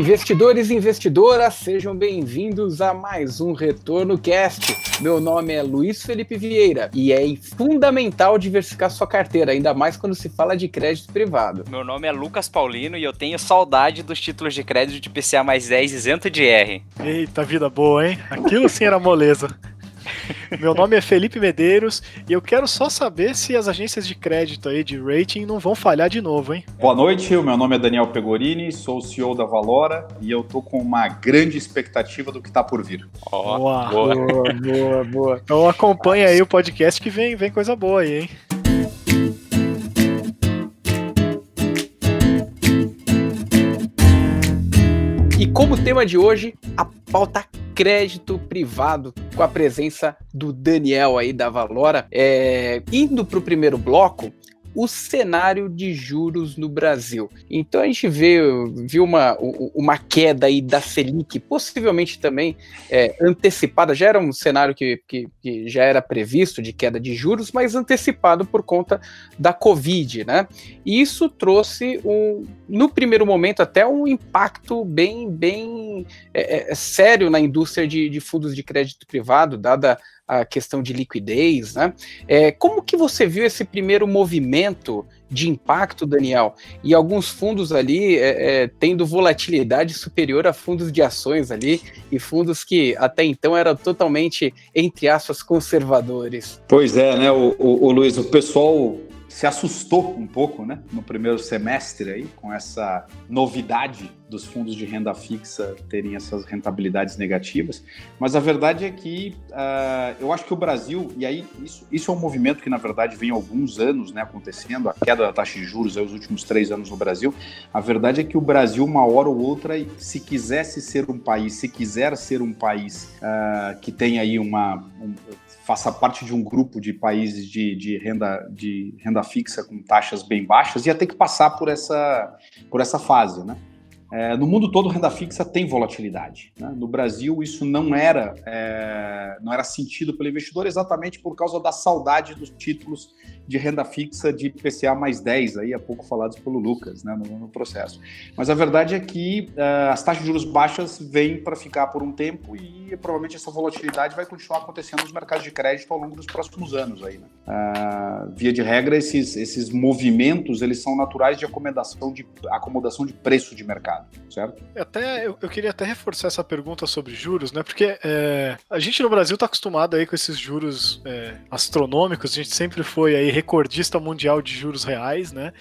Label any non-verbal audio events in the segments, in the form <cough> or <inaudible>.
Investidores e investidoras, sejam bem-vindos a mais um Retorno Cast. Meu nome é Luiz Felipe Vieira e é fundamental diversificar sua carteira, ainda mais quando se fala de crédito privado. Meu nome é Lucas Paulino e eu tenho saudade dos títulos de crédito de PCA mais 10 isento de R. Eita, vida boa, hein? Aquilo sim era moleza. <laughs> Meu nome é Felipe Medeiros e eu quero só saber se as agências de crédito aí de rating não vão falhar de novo, hein? Boa noite, o meu nome é Daniel Pegorini, sou o CEO da Valora e eu tô com uma grande expectativa do que tá por vir. Oh, boa. boa, boa, boa. Então acompanha aí o podcast que vem, vem coisa boa aí, hein? E como tema de hoje, a pauta crédito privado com a presença do Daniel aí da Valora. É, indo para o primeiro bloco, o cenário de juros no Brasil. Então a gente vê, viu uma, uma queda aí da Selic, possivelmente também é, antecipada, já era um cenário que, que, que, já era previsto de queda de juros, mas antecipado por conta da Covid, né? E isso trouxe, um, no primeiro momento, até um impacto bem, bem é, é, sério na indústria de, de fundos de crédito privado, dada a questão de liquidez, né? É, como que você viu esse primeiro movimento de impacto, Daniel? E alguns fundos ali é, é, tendo volatilidade superior a fundos de ações ali e fundos que até então eram totalmente, entre aspas, conservadores. Pois é, né, o, o, o Luiz, o pessoal se assustou um pouco, né, no primeiro semestre aí, com essa novidade dos fundos de renda fixa terem essas rentabilidades negativas, mas a verdade é que uh, eu acho que o Brasil, e aí isso, isso é um movimento que na verdade vem há alguns anos né, acontecendo, a queda da taxa de juros aí, os últimos três anos no Brasil, a verdade é que o Brasil, uma hora ou outra, se quisesse ser um país, se quiser ser um país uh, que tem aí uma, um, faça parte de um grupo de países de, de, renda, de renda fixa com taxas bem baixas, ia ter que passar por essa, por essa fase, né? É, no mundo todo, renda fixa tem volatilidade. Né? No Brasil, isso não era, é, não era sentido pelo investidor exatamente por causa da saudade dos títulos de renda fixa de PCA mais 10, aí há pouco falados pelo Lucas né, no, no processo. Mas a verdade é que uh, as taxas de juros baixas vêm para ficar por um tempo e provavelmente essa volatilidade vai continuar acontecendo nos mercados de crédito ao longo dos próximos anos. Aí, né? uh, via de regra, esses, esses movimentos eles são naturais de acomodação de, acomodação de preço de mercado, certo? Até, eu, eu queria até reforçar essa pergunta sobre juros, né? Porque é, a gente no Brasil está acostumado aí com esses juros é, astronômicos, a gente sempre foi aí recordista mundial de juros reais, né?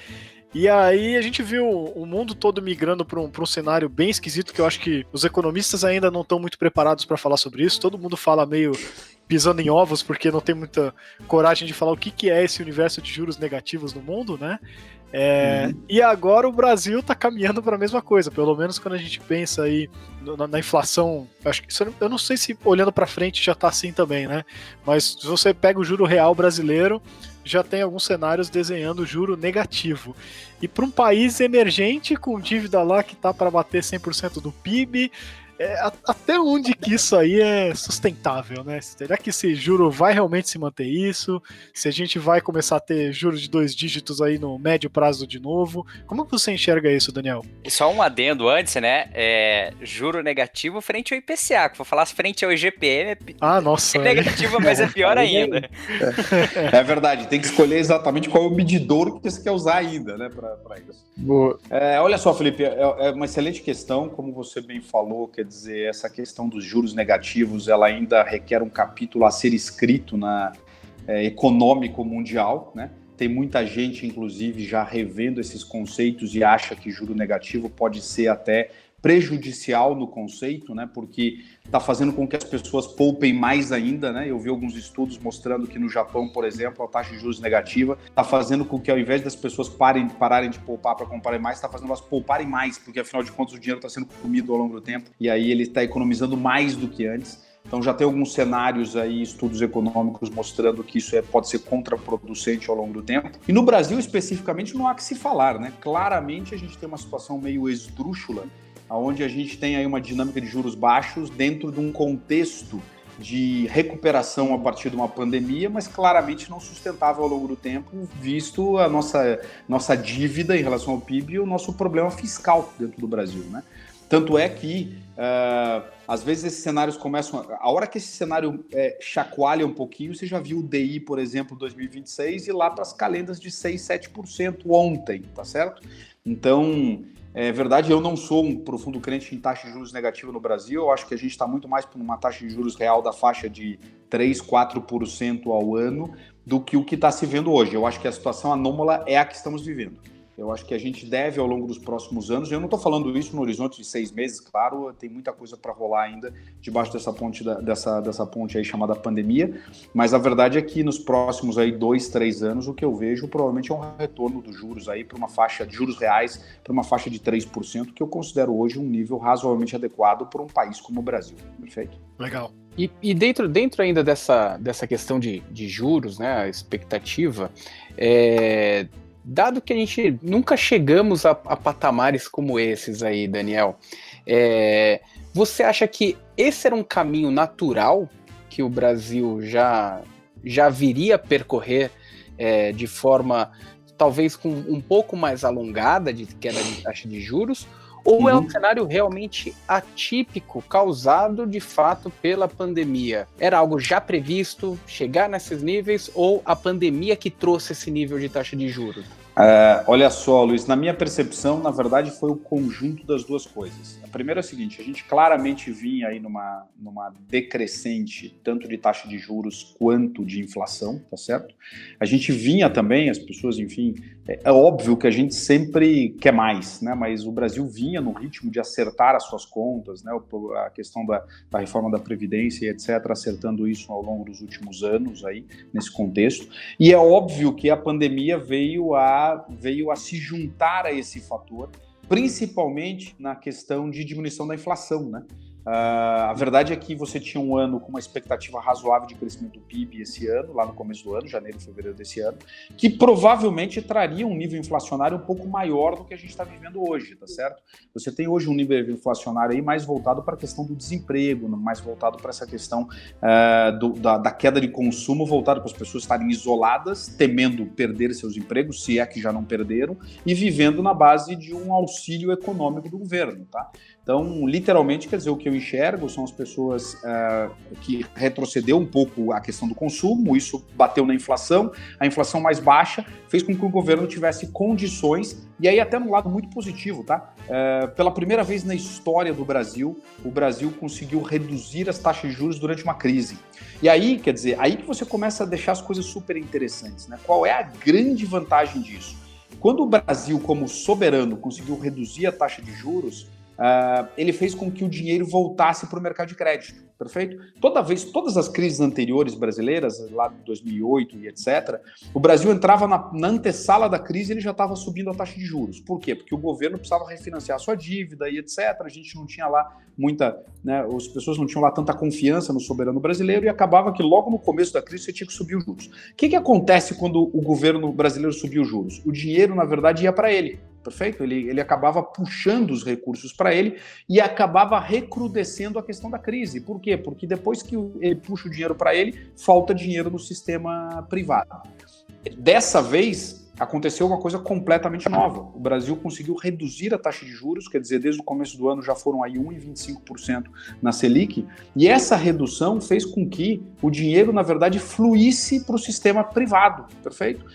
E aí a gente viu o mundo todo migrando para um, um cenário bem esquisito que eu acho que os economistas ainda não estão muito preparados para falar sobre isso. Todo mundo fala meio pisando em ovos porque não tem muita coragem de falar o que, que é esse universo de juros negativos no mundo, né? É, uhum. E agora o Brasil está caminhando para a mesma coisa, pelo menos quando a gente pensa aí na, na inflação. Acho que eu não sei se olhando para frente já está assim também, né? Mas se você pega o juro real brasileiro, já tem alguns cenários desenhando juro negativo. E para um país emergente com dívida lá que está para bater 100% do PIB, é, até onde que isso aí é sustentável, né? Será que esse juro vai realmente se manter isso? Se a gente vai começar a ter juros de dois dígitos aí no médio prazo de novo? Como você enxerga isso, Daniel? E só um adendo antes, né? É, juro negativo frente ao IPCA, que vou falar frente ao IGPM. É, ah, nossa. É negativo, mas é pior ainda. É, é, verdade, tem que escolher exatamente qual é o medidor que você quer usar ainda, né? Para isso. Boa. É, olha só, Felipe, é, é uma excelente questão, como você bem falou, quer dizer, essa questão dos juros negativos, ela ainda requer um capítulo a ser escrito na é, econômico mundial, né? Tem muita gente, inclusive, já revendo esses conceitos e acha que juro negativo pode ser até prejudicial no conceito, né? Porque está fazendo com que as pessoas poupem mais ainda, né? Eu vi alguns estudos mostrando que no Japão, por exemplo, a taxa de juros negativa está fazendo com que ao invés das pessoas parem, pararem de poupar para comprarem mais, está fazendo elas pouparem mais, porque afinal de contas o dinheiro está sendo comido ao longo do tempo e aí ele está economizando mais do que antes. Então já tem alguns cenários aí, estudos econômicos mostrando que isso é, pode ser contraproducente ao longo do tempo. E no Brasil especificamente não há que se falar, né? Claramente a gente tem uma situação meio esdrúxula onde a gente tem aí uma dinâmica de juros baixos dentro de um contexto de recuperação a partir de uma pandemia, mas claramente não sustentável ao longo do tempo, visto a nossa, nossa dívida em relação ao PIB e o nosso problema fiscal dentro do Brasil, né? Tanto é que, uh, às vezes, esses cenários começam. A, a hora que esse cenário é, chacoalha um pouquinho, você já viu o DI, por exemplo, 2026 e lá para as calendas de 6, 7% ontem, tá certo? Então, é verdade, eu não sou um profundo crente em taxa de juros negativa no Brasil. Eu acho que a gente está muito mais por uma taxa de juros real da faixa de 3, 4% ao ano do que o que está se vendo hoje. Eu acho que a situação anômala é a que estamos vivendo. Eu acho que a gente deve, ao longo dos próximos anos, eu não estou falando isso no horizonte de seis meses, claro, tem muita coisa para rolar ainda debaixo dessa ponte, dessa, dessa ponte aí chamada pandemia, mas a verdade é que nos próximos aí dois, três anos, o que eu vejo provavelmente é um retorno dos juros aí para uma faixa de juros reais, para uma faixa de 3%, que eu considero hoje um nível razoavelmente adequado para um país como o Brasil. Perfeito? Legal. E, e, dentro, dentro ainda dessa, dessa questão de, de juros, né, a expectativa, é, dado que a gente nunca chegamos a, a patamares como esses aí, Daniel, é, você acha que esse era um caminho natural que o Brasil já, já viria a percorrer é, de forma talvez com um pouco mais alongada de queda de taxa de juros? Ou uhum. é um uhum. cenário realmente atípico, causado de fato pela pandemia? Era algo já previsto chegar nesses níveis ou a pandemia que trouxe esse nível de taxa de juros? É, olha só, Luiz, na minha percepção, na verdade, foi o conjunto das duas coisas. A primeira é a seguinte: a gente claramente vinha aí numa, numa decrescente, tanto de taxa de juros quanto de inflação, tá certo? A gente vinha também, as pessoas, enfim, é, óbvio que a gente sempre quer mais, né? Mas o Brasil vinha no ritmo de acertar as suas contas, né? A questão da, da reforma da Previdência e etc., acertando isso ao longo dos últimos anos aí, nesse contexto. E é óbvio que a pandemia veio a, veio a se juntar a esse fator, principalmente na questão de diminuição da inflação, né? Uh, a verdade é que você tinha um ano com uma expectativa razoável de crescimento do PIB esse ano, lá no começo do ano, janeiro, fevereiro desse ano, que provavelmente traria um nível inflacionário um pouco maior do que a gente está vivendo hoje, tá certo? Você tem hoje um nível inflacionário aí mais voltado para a questão do desemprego, mais voltado para essa questão uh, do, da, da, queda de consumo, voltado para as pessoas estarem isoladas, temendo perder seus empregos, se é que já não perderam, e vivendo na base de um auxílio econômico do governo, tá? Então, literalmente, quer dizer, o que eu enxergo são as pessoas uh, que retrocedeu um pouco a questão do consumo, isso bateu na inflação, a inflação mais baixa fez com que o governo tivesse condições, e aí até no lado muito positivo, tá? Uh, pela primeira vez na história do Brasil, o Brasil conseguiu reduzir as taxas de juros durante uma crise. E aí, quer dizer, aí que você começa a deixar as coisas super interessantes, né? Qual é a grande vantagem disso? Quando o Brasil, como soberano, conseguiu reduzir a taxa de juros, uh, ele fez com que o dinheiro voltasse para o mercado de crédito perfeito? Toda vez, todas as crises anteriores brasileiras, lá de 2008 e etc., o Brasil entrava na, na antessala da crise e ele já estava subindo a taxa de juros. Por quê? Porque o governo precisava refinanciar a sua dívida e etc. A gente não tinha lá muita, né, as pessoas não tinham lá tanta confiança no soberano brasileiro e acabava que logo no começo da crise você tinha que subir os juros. O que, que acontece quando o governo brasileiro subiu os juros? O dinheiro, na verdade, ia para ele perfeito? Ele, ele acabava puxando os recursos para ele e acabava recrudescendo a questão da crise. Por quê? Porque depois que ele puxa o dinheiro para ele, falta dinheiro no sistema privado. Dessa vez, aconteceu uma coisa completamente nova. O Brasil conseguiu reduzir a taxa de juros, quer dizer, desde o começo do ano já foram aí 1,25% na Selic, e essa redução fez com que o dinheiro, na verdade, fluísse para o sistema privado, perfeito?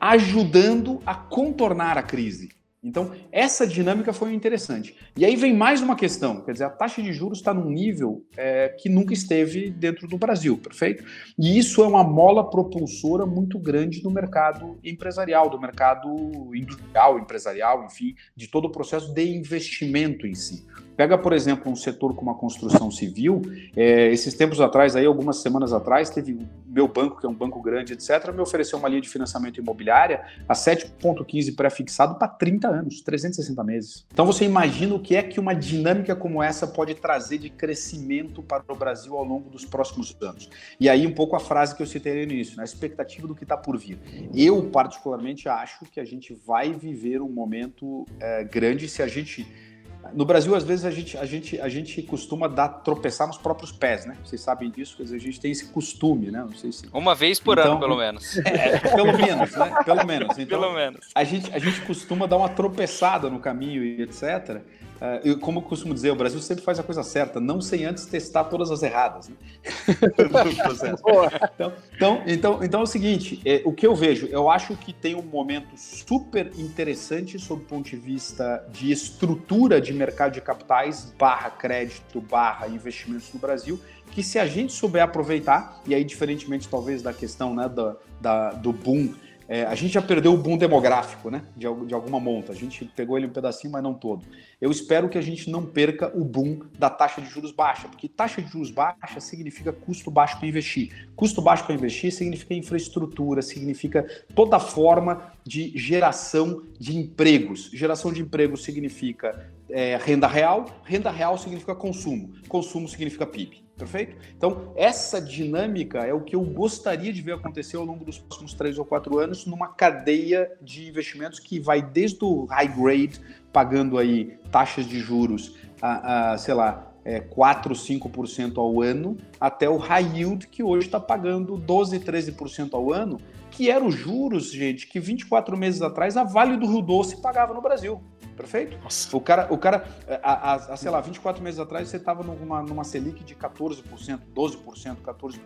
Ajudando a contornar a crise. Então, essa dinâmica foi interessante. E aí vem mais uma questão, quer dizer, a taxa de juros está num nível é, que nunca esteve dentro do Brasil, perfeito? E isso é uma mola propulsora muito grande do mercado empresarial, do mercado industrial, empresarial, enfim, de todo o processo de investimento em si. Pega, por exemplo, um setor como a construção civil. É, esses tempos atrás, aí, algumas semanas atrás, teve meu banco, que é um banco grande, etc., me ofereceu uma linha de financiamento imobiliária a 7,15 pré-fixado para 30 anos, 360 meses. Então você imagina o que é que uma dinâmica como essa pode trazer de crescimento para o Brasil ao longo dos próximos anos. E aí, um pouco a frase que eu citei no início, né? a expectativa do que está por vir. Eu, particularmente, acho que a gente vai viver um momento é, grande se a gente no Brasil, às vezes, a gente, a gente, a gente costuma dar, tropeçar nos próprios pés, né? Vocês sabem disso, quer dizer, a gente tem esse costume, né? Não sei se... Uma vez por então, ano, pelo menos. <laughs> É, pelo menos, né? Pelo menos. <laughs> Então, pelo menos. A gente, a gente costuma dar uma tropeçada no caminho e etc. Uh, eu, como eu costumo dizer, o Brasil sempre faz a coisa certa, não sem antes testar todas as erradas. Né? <laughs> então, então, então, então é o seguinte: é, o que eu vejo, eu acho que tem um momento super interessante sob o ponto de vista de estrutura de mercado de capitais, barra crédito, barra investimentos no Brasil, que se a gente souber aproveitar, e aí, diferentemente talvez da questão né, da, da do boom é, a gente já perdeu o boom demográfico, né? De, de, alguma monta. A gente pegou ele um pedacinho, mas não todo. Eu espero que a gente não perca o boom da taxa de juros baixa, porque taxa de juros baixa significa custo baixo para investir. Custo baixo para investir significa infraestrutura, significa toda forma de geração de empregos. Geração de empregos significa é, renda real, renda real significa consumo, consumo significa PIB. Perfeito? Então, essa dinâmica é o que eu gostaria de ver acontecer ao longo dos próximos três ou quatro anos numa cadeia de investimentos que vai desde o high grade, pagando aí taxas de juros, a, a sei lá, é, 4, 5% ao ano, até o high yield, que hoje está pagando 12, 13% ao ano, que eram os juros, gente, que 24 meses atrás a Vale do Rio Doce pagava no Brasil. Perfeito? Nossa. O cara, o cara a, a, a, sei lá, 24 meses atrás você estava numa, numa Selic de 14%, 12%, 14%.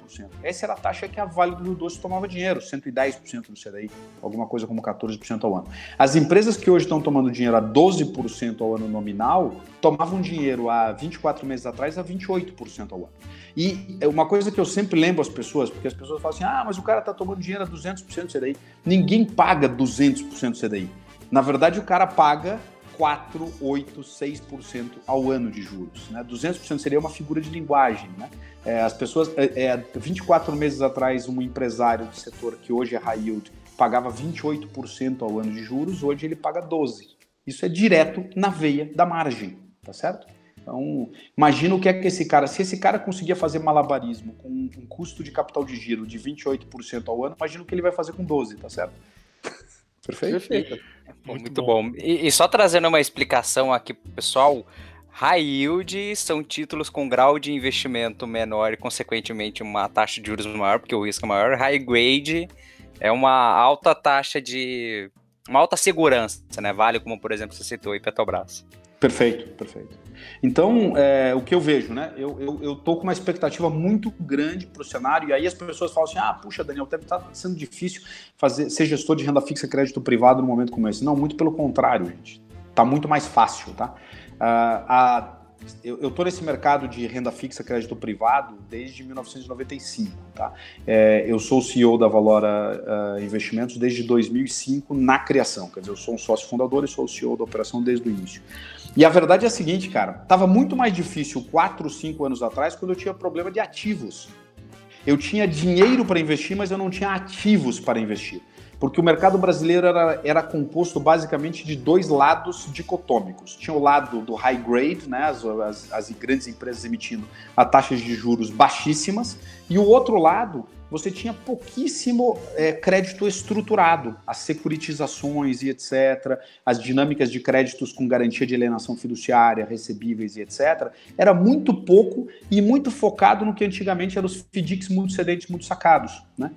Essa era a taxa que a Vale do Rio Doce tomava dinheiro, 110% do CDI, alguma coisa como 14% ao ano. As empresas que hoje estão tomando dinheiro a 12% ao ano nominal, tomavam dinheiro há 24 meses atrás a 28% ao ano. E é uma coisa que eu sempre lembro às pessoas, porque as pessoas falam assim: ah, mas o cara está tomando dinheiro a 200% do CDI. Ninguém paga 200% do CDI. Na verdade, o cara paga 4, 8, 6% ao ano de juros. Né? 200% seria uma figura de linguagem. Né? É, as pessoas, é, é, 24 meses atrás, um empresário do setor que hoje é high yield pagava 28% ao ano de juros, hoje ele paga 12%. Isso é direto na veia da margem, tá certo? Então, imagina o que é que esse cara, se esse cara conseguia fazer malabarismo com um custo de capital de giro de 28% ao ano, imagina o que ele vai fazer com 12, tá certo? Perfeito. Perfeito. Muito, muito bom. bom. E, e, só trazendo uma explicação aqui pro pessoal, high yield são títulos com grau de investimento menor e, consequentemente, uma taxa de juros maior, porque o risco é maior. High grade é uma alta taxa de. uma alta segurança, né? Vale como, por exemplo, você citou aí Petrobras. Perfeito, perfeito. Então, é, o que eu vejo, né? Eu, eu, eu tô com uma expectativa muito grande para o cenário, e aí as pessoas falam assim: ah, puxa, Daniel, deve estar tá sendo difícil fazer, ser gestor de renda fixa crédito privado no momento como esse. Não, muito pelo contrário, gente. Tá muito mais fácil, tá? Uh, a eu estou nesse mercado de renda fixa crédito privado desde 1995. Tá? É, eu sou o CEO da Valora uh, Investimentos desde 2005 na criação. Quer dizer, eu sou um sócio fundador e sou o CEO da operação desde o início. E a verdade é a seguinte, cara, estava muito mais difícil 4, 5 anos atrás quando eu tinha problema de ativos. Eu tinha dinheiro para investir, mas eu não tinha ativos para investir. Porque o mercado brasileiro era, era composto basicamente de dois lados dicotômicos. Tinha o lado do high grade, né, as, as, as grandes empresas emitindo a taxas de juros baixíssimas, e o outro lado você tinha pouquíssimo é, crédito estruturado, as securitizações e etc., as dinâmicas de créditos com garantia de alienação fiduciária, recebíveis e etc., era muito pouco e muito focado no que antigamente eram os FDICs muito cedentes, muito sacados. Né?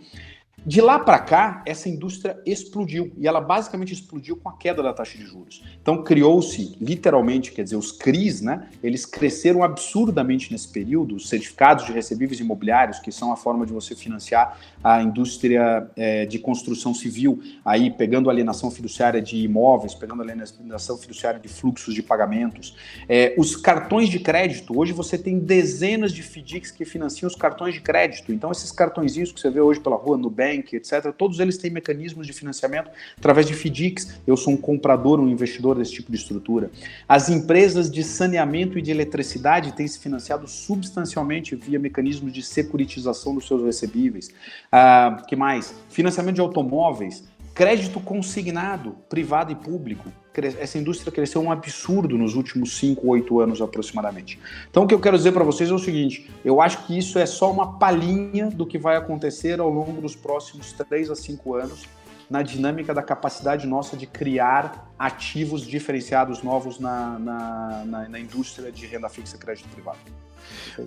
De lá para cá, essa indústria explodiu e ela basicamente explodiu com a queda da taxa de juros. Então criou-se, literalmente, quer dizer, os CRIs, né? Eles cresceram absurdamente nesse período. Os certificados de recebíveis imobiliários, que são a forma de você financiar a indústria é, de construção civil, aí pegando alienação fiduciária de imóveis, pegando alienação fiduciária de fluxos de pagamentos. É, os cartões de crédito, hoje você tem dezenas de FDICs que financiam os cartões de crédito. Então esses cartõezinhos que você vê hoje pela rua, no Nubank, Etc., todos eles têm mecanismos de financiamento através de FDICs. Eu sou um comprador, um investidor desse tipo de estrutura. As empresas de saneamento e de eletricidade têm se financiado substancialmente via mecanismos de securitização dos seus recebíveis. Ah, que mais? Financiamento de automóveis crédito consignado, privado e público. Essa indústria cresceu um absurdo nos últimos 5, 8 anos aproximadamente. Então, o que eu quero dizer para vocês é o seguinte: eu acho que isso é só uma palhinha do que vai acontecer ao longo dos próximos 3 a 5 anos na dinâmica da capacidade nossa de criar ativos diferenciados novos na, na, na, na indústria de renda fixa e crédito privado.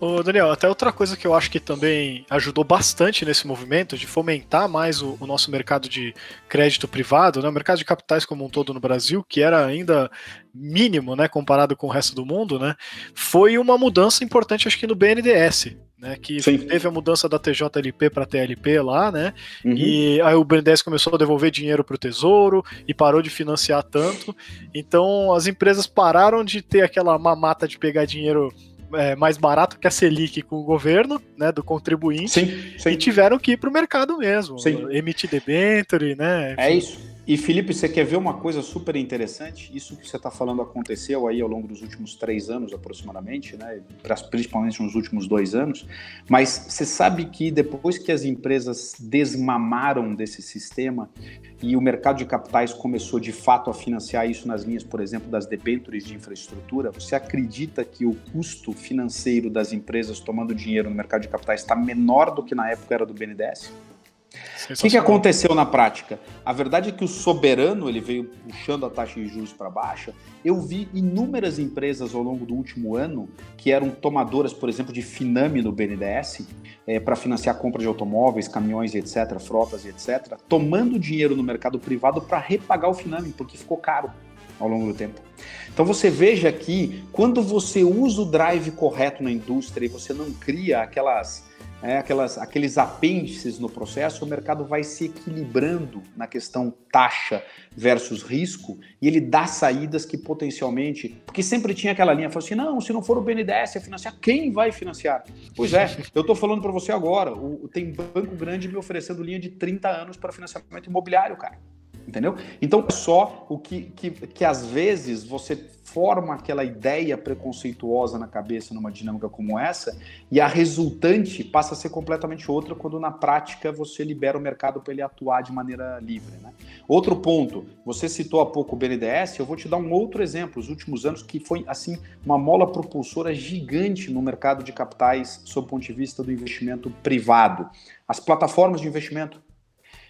Ô, Daniel, até outra coisa que eu acho que também ajudou bastante nesse movimento de fomentar mais o, o, nosso mercado de crédito privado, né, o mercado de capitais como um todo no Brasil, que era ainda mínimo, né, comparado com o resto do mundo, né, foi uma mudança importante, acho que no BNDES, né, que Sim. teve a mudança da TJLP para TLP lá, né, uhum. e aí o BNDES começou a devolver dinheiro para o Tesouro e parou de financiar tanto, então as empresas pararam de ter aquela mamata de pegar dinheiro é, mais barato que a Selic com o governo, né, do contribuinte, sim, sim. e tiveram que ir para o mercado mesmo, sim. emitir debenture, né? É isso. E Felipe, você quer ver uma coisa super interessante? Isso que você está falando aconteceu aí ao longo dos últimos três anos aproximadamente, né? principalmente nos últimos dois anos. Mas você sabe que depois que as empresas desmamaram desse sistema e o mercado de capitais começou de fato a financiar isso nas linhas, por exemplo, das debêntures de infraestrutura, você acredita que o custo financeiro das empresas tomando dinheiro no mercado de capitais está menor do que na época era do BNDES? O que, que, aconteceu na prática? A verdade é que o soberano ele veio puxando a taxa de juros para baixa. Eu vi inúmeras empresas ao longo do último ano que eram tomadoras, por exemplo, de Finame no BNDES é, para financiar compra de automóveis, caminhões, etc., frotas etc., tomando dinheiro no mercado privado para repagar o Finame, porque ficou caro ao longo do tempo. Então você veja que quando você usa o drive correto na indústria e você não cria aquelas é, aquelas, aqueles apêndices no processo, o mercado vai se equilibrando na questão taxa versus risco e ele dá saídas que potencialmente. Porque sempre tinha aquela linha, falou assim: não, se não for o BNDES a financiar, quem vai financiar? Pois é, <laughs> eu estou falando para você agora: o, tem banco grande me oferecendo linha de 30 anos para financiamento imobiliário, cara entendeu? Então, é só o que, que, que às vezes você forma aquela ideia preconceituosa na cabeça numa dinâmica como essa e a resultante passa a ser completamente outra quando na prática você libera o mercado para ele atuar de maneira livre. Né? Outro ponto, você citou há pouco o BNDES, eu vou te dar um outro exemplo, os últimos anos que foi assim uma mola propulsora gigante no mercado de capitais sob o ponto de vista do investimento privado. As plataformas de investimento,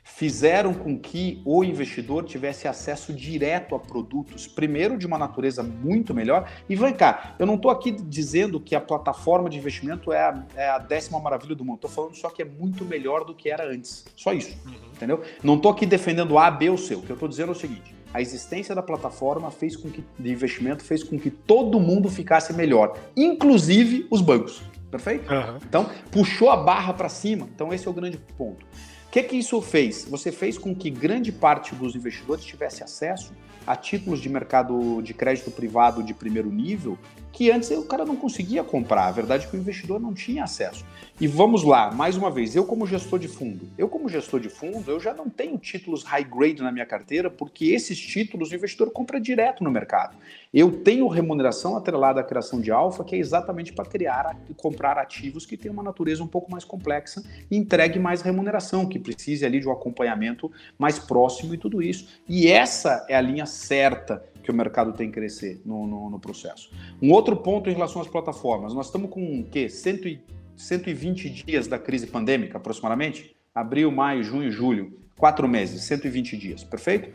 fizeram com que o investidor tivesse acesso direto a produtos, primeiro de uma natureza muito melhor. E vem cá, eu não estou aqui dizendo que a plataforma de investimento é a, é a décima maravilha do mundo, estou falando só que é muito melhor do que era antes. Só isso, uhum. entendeu? Não estou aqui defendendo A, B ou C. O que eu estou dizendo é o seguinte: a existência da plataforma fez com que de investimento fez com que todo mundo ficasse melhor, inclusive os bancos. Perfeito? Uhum. Então, puxou a barra para cima. Então, esse é o grande ponto que, que isso fez? Você fez com que grande parte dos investidores tivesse acesso a títulos de mercado de crédito privado de primeiro nível que antes o cara não conseguia comprar. A verdade é que o investidor não tinha acesso. E vamos lá, mais uma vez, eu como gestor de fundo, eu como gestor de fundo, eu já não tenho títulos high grade na minha carteira, porque esses títulos o investidor compra direto no mercado. Eu tenho remuneração atrelada à criação de alfa, que é exatamente para criar e comprar ativos que têm uma natureza um pouco mais complexa e entregue mais remuneração, que precise ali de um acompanhamento mais próximo e tudo isso. E essa é a linha certa que o mercado tem que crescer no, no, no, processo. Um outro ponto em relação às plataformas, nós estamos com o quê? 100, 120 dias da crise pandêmica, aproximadamente? Abril, maio, junho, julho. Quatro meses, 120 dias, perfeito?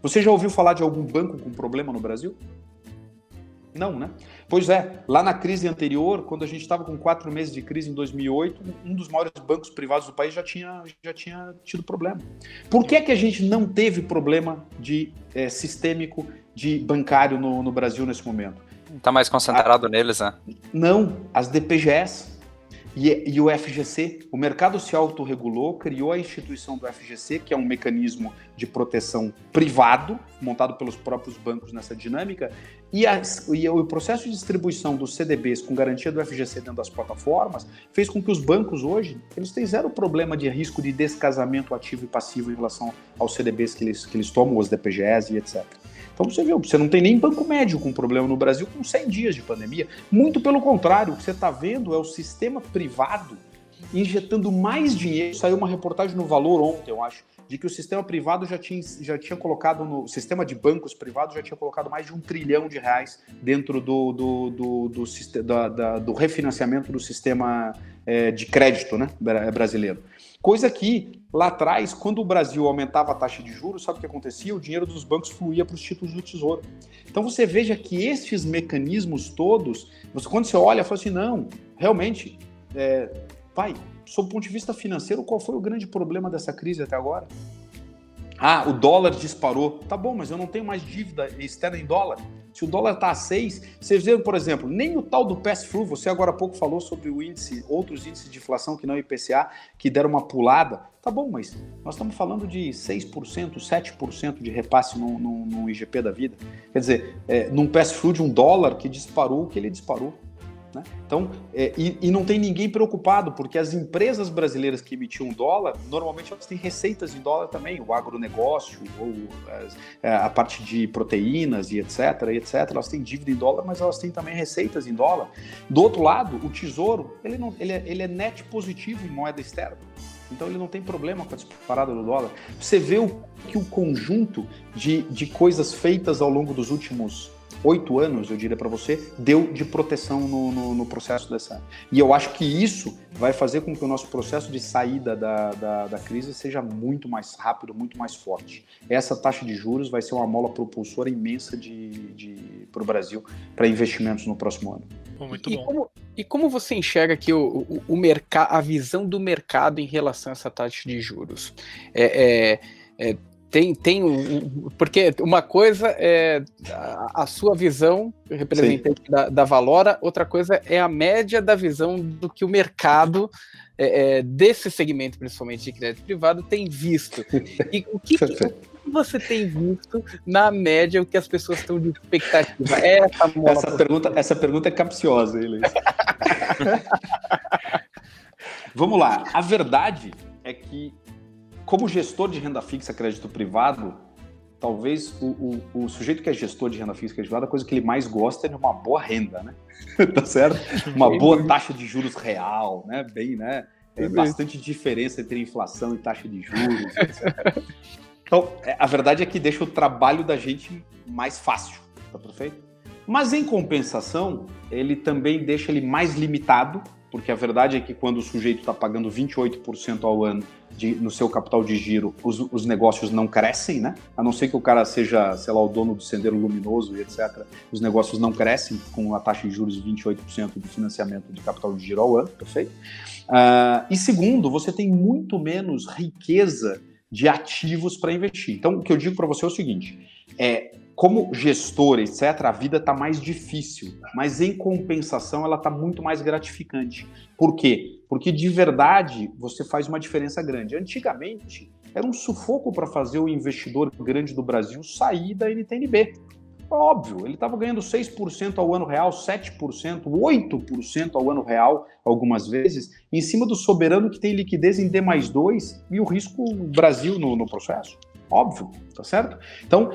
Você já ouviu falar de algum banco com problema no Brasil? Não, né? Pois é, lá na crise anterior, quando a gente estava com quatro meses de crise em 2008, um dos maiores bancos privados do país já tinha, já tinha tido problema. Por que, que a gente não teve problema de é, sistêmico de bancário no, no Brasil nesse momento? Está mais concentrado a, neles, né? Não, as DPGs e, e, o FGC, o mercado se autorregulou, criou a instituição do FGC, que é um mecanismo de proteção privado, montado pelos próprios bancos nessa dinâmica, e, e, o processo de distribuição dos CDBs com garantia do FGC dentro das plataformas fez com que os bancos hoje eles têm zero problema de risco de descasamento ativo e passivo em relação aos CDBs que eles, que eles tomam, os DPGs e etc. Então você viu, você não tem nem banco médio com problema no Brasil com 100 dias de pandemia. Muito pelo contrário, o que você está vendo é o sistema privado injetando mais dinheiro. Saiu uma reportagem no Valor ontem, eu acho, de que o sistema privado já tinha, já tinha colocado no sistema de bancos privados já tinha colocado mais de um trilhão de reais dentro do, do, do, do, do, da, da, do refinanciamento do sistema é, de crédito né, brasileiro. Coisa que lá atrás, quando o Brasil aumentava a taxa de juros, sabe o que acontecia? O dinheiro dos bancos fluía para os títulos do Tesouro. Então você veja que estes mecanismos todos, você, quando você olha, fala assim, não, realmente, é, pai, sob o ponto de vista financeiro, qual foi o grande problema dessa crise até agora? Ah, o dólar disparou. Tá bom, mas eu não tenho mais dívida externa em dólar. Se o dólar está a 6, vocês viram, por exemplo, nem o tal do pass-through, você agora há pouco falou sobre o índice, outros índices de inflação que não é IPCA, que deram uma pulada. Tá bom, mas nós estamos falando de 6%, 7% de repasse no, no, no, IGP da vida. Quer dizer, é, num pass-through de um dólar que disparou o que ele disparou. Né? Então, é, e, e, não tem ninguém preocupado, porque as empresas brasileiras que emitiam dólar, normalmente elas têm receitas em dólar também, o agronegócio, ou as, é, a parte de proteínas e etc, e etc, elas têm dívida em dólar, mas elas têm também receitas em dólar. Do outro lado, o tesouro, ele, não, ele, é, ele é net positivo em moeda externa. Então ele não tem problema com a disparada do dólar. Você vê o, que o conjunto de, de coisas feitas ao longo dos últimos oito anos, eu diria para você, deu de proteção no, no, no, processo dessa. E eu acho que isso vai fazer com que o nosso processo de saída da, da, da crise seja muito mais rápido, muito mais forte. Essa taxa de juros vai ser uma mola propulsora imensa de, de, para o Brasil para investimentos no próximo ano. Muito e bom. Como, e como você enxerga aqui o, o, o mercado, a visão do mercado em relação a essa taxa de juros? É, é, é tem, tem um, porque uma coisa é a, a sua visão, representante da, da, Valora, outra coisa é a média da visão do que o mercado é, é, desse segmento, principalmente de crédito privado, tem visto. <laughs> E o que, que você tem visto na média o que as pessoas estão de expectativa? Essa, essa pergunta, essa pergunta é capciosa, Elis. <laughs> Vamos lá. A verdade é que como gestor de renda fixa, crédito privado, talvez o, o, o, sujeito que é gestor de renda fixa, crédito privado, a coisa que ele mais gosta é de uma boa renda, né? <laughs> tá certo? Uma boa taxa de juros real, né? Bem, né? Tem bastante diferença entre inflação e taxa de juros, etc. Então, é, a verdade é que deixa o trabalho da gente mais fácil, tá perfeito? Mas em compensação, ele também deixa ele mais limitado porque a verdade é que quando o sujeito está pagando 28% ao ano de, no seu capital de giro, os, os, negócios não crescem, né? A não ser que o cara seja, sei lá, o dono do sendeiro luminoso e etc. Os negócios não crescem com a taxa de juros de 28% de financiamento de capital de giro ao ano, perfeito? Uh, e segundo, você tem muito menos riqueza de ativos para investir. Então, o que eu digo para você é o seguinte: é, como gestor, etc., a vida está mais difícil, mas em compensação ela está muito mais gratificante. Por quê? Porque de verdade você faz uma diferença grande. Antigamente era um sufoco para fazer o investidor grande do Brasil sair da NTNB. Óbvio, ele estava ganhando 6% ao ano real, 7%, 8% ao ano real, algumas vezes, em cima do soberano que tem liquidez em D mais 2 e o risco Brasil no, no processo. Óbvio, tá certo? Então,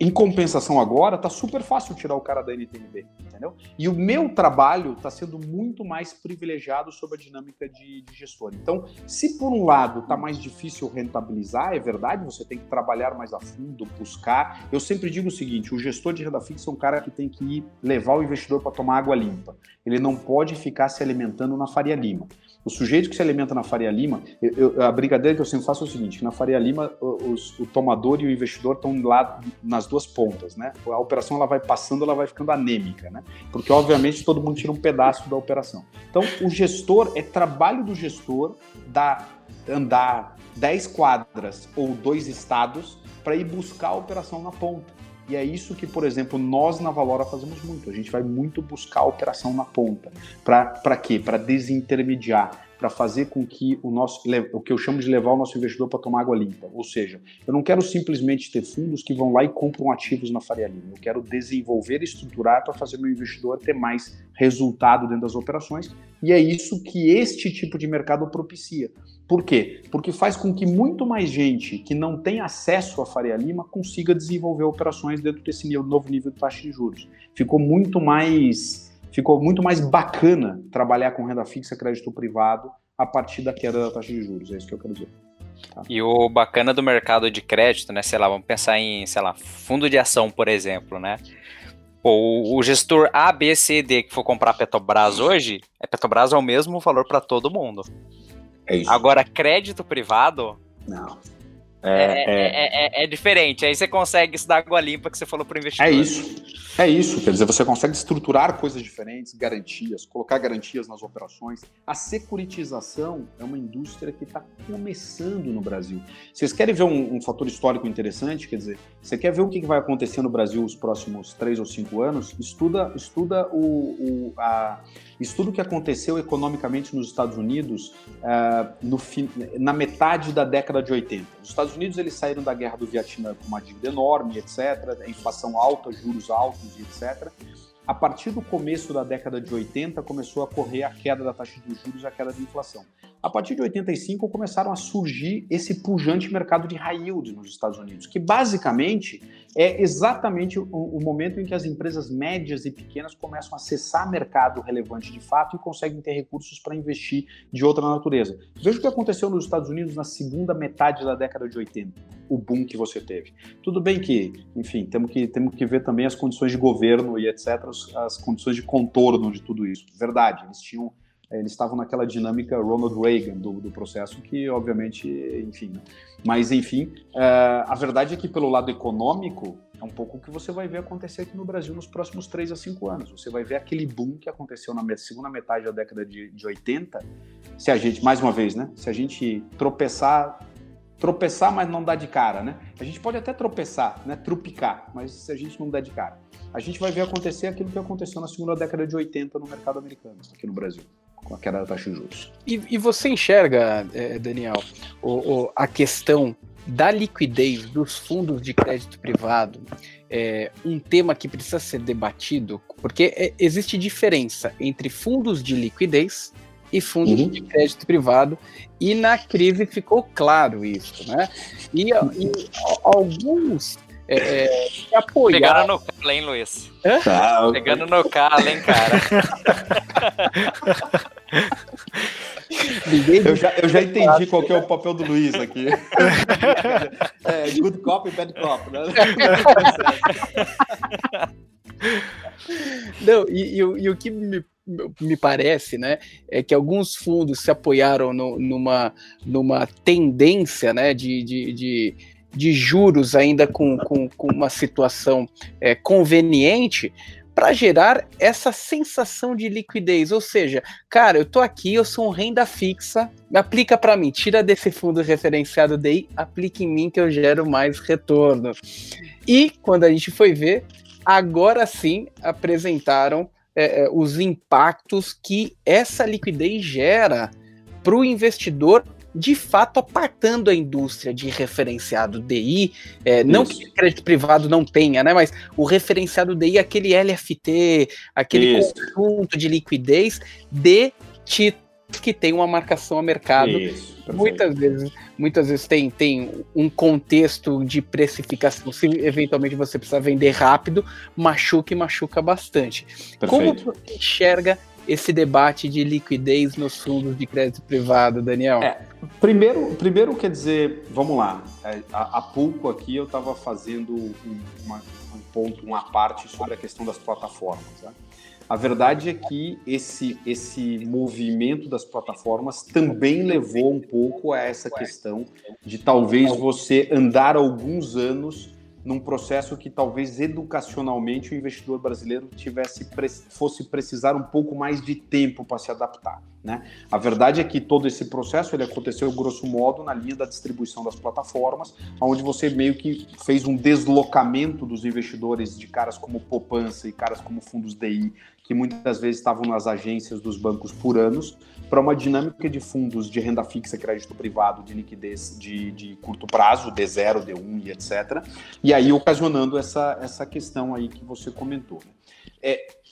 em compensação agora, tá super fácil tirar o cara da NTNB, entendeu? E o meu trabalho tá sendo muito mais privilegiado sob a dinâmica de, de gestor. Então, se por um lado tá mais difícil rentabilizar, é verdade, você tem que trabalhar mais a fundo, buscar. Eu sempre digo o seguinte: o gestor de renda fixa é um cara que tem que ir levar o investidor para tomar água limpa. Ele não pode ficar se alimentando na Faria Lima. O sujeito que se alimenta na Faria Lima, eu, eu, a brincadeira que eu sempre faço é o seguinte: na Faria Lima, os, o tomador e o investidor estão lá nas duas pontas, né? A operação ela vai passando, ela vai ficando anêmica, né? Porque, obviamente, todo mundo tira um pedaço da operação. Então, o gestor, é trabalho do gestor da, andar 10 quadras ou dois estados para ir buscar a operação na ponta. E é isso que, por exemplo, nós na Valora fazemos muito. A gente vai muito buscar a operação na ponta. Para quê? Para desintermediar, para fazer com que o nosso, o que eu chamo de levar o nosso investidor para tomar água limpa. Ou seja, eu não quero simplesmente ter fundos que vão lá e compram ativos na Faria Lima. Eu quero desenvolver e estruturar para fazer meu investidor ter mais resultado dentro das operações. E é isso que este tipo de mercado propicia. Por quê? Porque faz com que muito mais gente que não tem acesso à Faria Lima consiga desenvolver operações dentro desse novo nível de taxa de juros. Ficou muito mais, ficou muito mais bacana trabalhar com renda fixa, crédito privado, a partir da queda da taxa de juros. É isso que eu quero dizer. Tá. E o bacana do mercado de crédito, né? Sei lá, vamos pensar em, sei lá, fundo de ação, por exemplo, né? Pô, o gestor A, B, C, D que for comprar Petrobras hoje, é Petrobras é o mesmo valor para todo mundo. É isso. Agora, crédito privado, Não. É é, é, é, é, diferente. Aí você consegue isso da água limpa que você falou para o investidor. É isso. É isso. Quer dizer, você consegue estruturar coisas diferentes, garantias, colocar garantias nas operações. A securitização é uma indústria que está começando no Brasil. Vocês querem ver um, um, fator histórico interessante? Quer dizer, você quer ver o que vai acontecer no Brasil os próximos três ou cinco anos? Estuda, estuda o, o a, estuda o que aconteceu economicamente nos Estados Unidos uh, no, na metade da década de 80. Os Estados Unidos eles saíram da guerra do Vietnã com uma dívida enorme, etc., inflação alta, juros altos etc. A partir do começo da década de 80 começou a correr a queda da taxa de juros e a queda da inflação. A partir de 85 começaram a surgir esse pujante mercado de high yield nos Estados Unidos, que basicamente é exatamente o, o, momento em que as empresas médias e pequenas começam a acessar mercado relevante de fato e conseguem ter recursos para investir de outra natureza. Veja o que aconteceu nos Estados Unidos na segunda metade da década de 80, o boom que você teve. Tudo bem que, enfim, temos que, temos que ver também as condições de governo e etc., as, as condições de contorno de tudo isso. Verdade, eles tinham eles estavam naquela dinâmica Ronald Reagan do, do processo, que obviamente, enfim. Né? Mas, enfim, uh, a verdade é que pelo lado econômico, é um pouco o que você vai ver acontecer aqui no Brasil nos próximos 3 a 5 anos. Você vai ver aquele boom que aconteceu na segunda metade da década de, de 80. Se a gente, mais uma vez, né? Se a gente tropeçar tropeçar, mas não dar de cara, né? A gente pode até tropeçar, né? Trupicar, mas se a gente não der de cara, a gente vai ver acontecer aquilo que aconteceu na segunda década de 80 no mercado americano, aqui no Brasil com a queda da taxa de juros. E, e você enxerga, é, Daniel, o, o, a questão da liquidez dos fundos de crédito privado é um tema que precisa ser debatido, porque é, existe diferença entre fundos de liquidez e fundos uhum. de crédito privado, e na crise ficou claro isso, né? E, e alguns é, é, apoiar. Pegaram no calo, hein, Luiz? Tá, Pegando no calo, hein, cara? eu, já, eu já entendi qual que é o papel do Luiz aqui. <laughs> é, good cop e bad cop, né? <laughs> Não, e, e, e, o que me, me parece, né, é que alguns fundos se apoiaram no, numa, numa tendência, né, de, de, de de juros ainda com, com, com uma situação é, conveniente para gerar essa sensação de liquidez. Ou seja, cara, eu tô aqui, eu sou um renda fixa, aplica para mim, tira desse fundo referenciado DI, aplica em mim que eu gero mais retorno. E quando a gente foi ver, agora sim apresentaram é, é os impactos que essa liquidez gera para o investidor de fato apartando a indústria de referenciado DI, é, não que crédito privado não tenha, né? Mas o referenciado DI, aquele LFT, aquele Isso. conjunto de liquidez de títulos que tem uma marcação a mercado. Isso, muitas vezes, muitas vezes tem, tem um contexto de precificação. Se eventualmente você precisa vender rápido, machuca e machuca bastante. Perfeito. Como você enxerga esse debate de liquidez nos fundos de crédito privado, Daniel? É, primeiro, primeiro quer dizer, vamos lá, é, há, pouco aqui eu estava fazendo um, uma, um ponto, uma parte sobre a questão das plataformas. Né? A verdade é que esse, esse movimento das plataformas também levou um pouco a essa questão de talvez você andar alguns anos num processo que talvez educacionalmente o investidor brasileiro tivesse fosse precisar um pouco mais de tempo para se adaptar. Né? A verdade é que todo esse processo ele aconteceu grosso modo na linha da distribuição das plataformas, onde você meio que fez um deslocamento dos investidores de caras como poupança e caras como fundos DI que muitas vezes estavam nas agências dos bancos por anos, para uma dinâmica de fundos de renda fixa, crédito privado, de liquidez de, de curto prazo, D0, D1 e etc. E aí ocasionando essa, essa questão aí que você comentou. Né? É,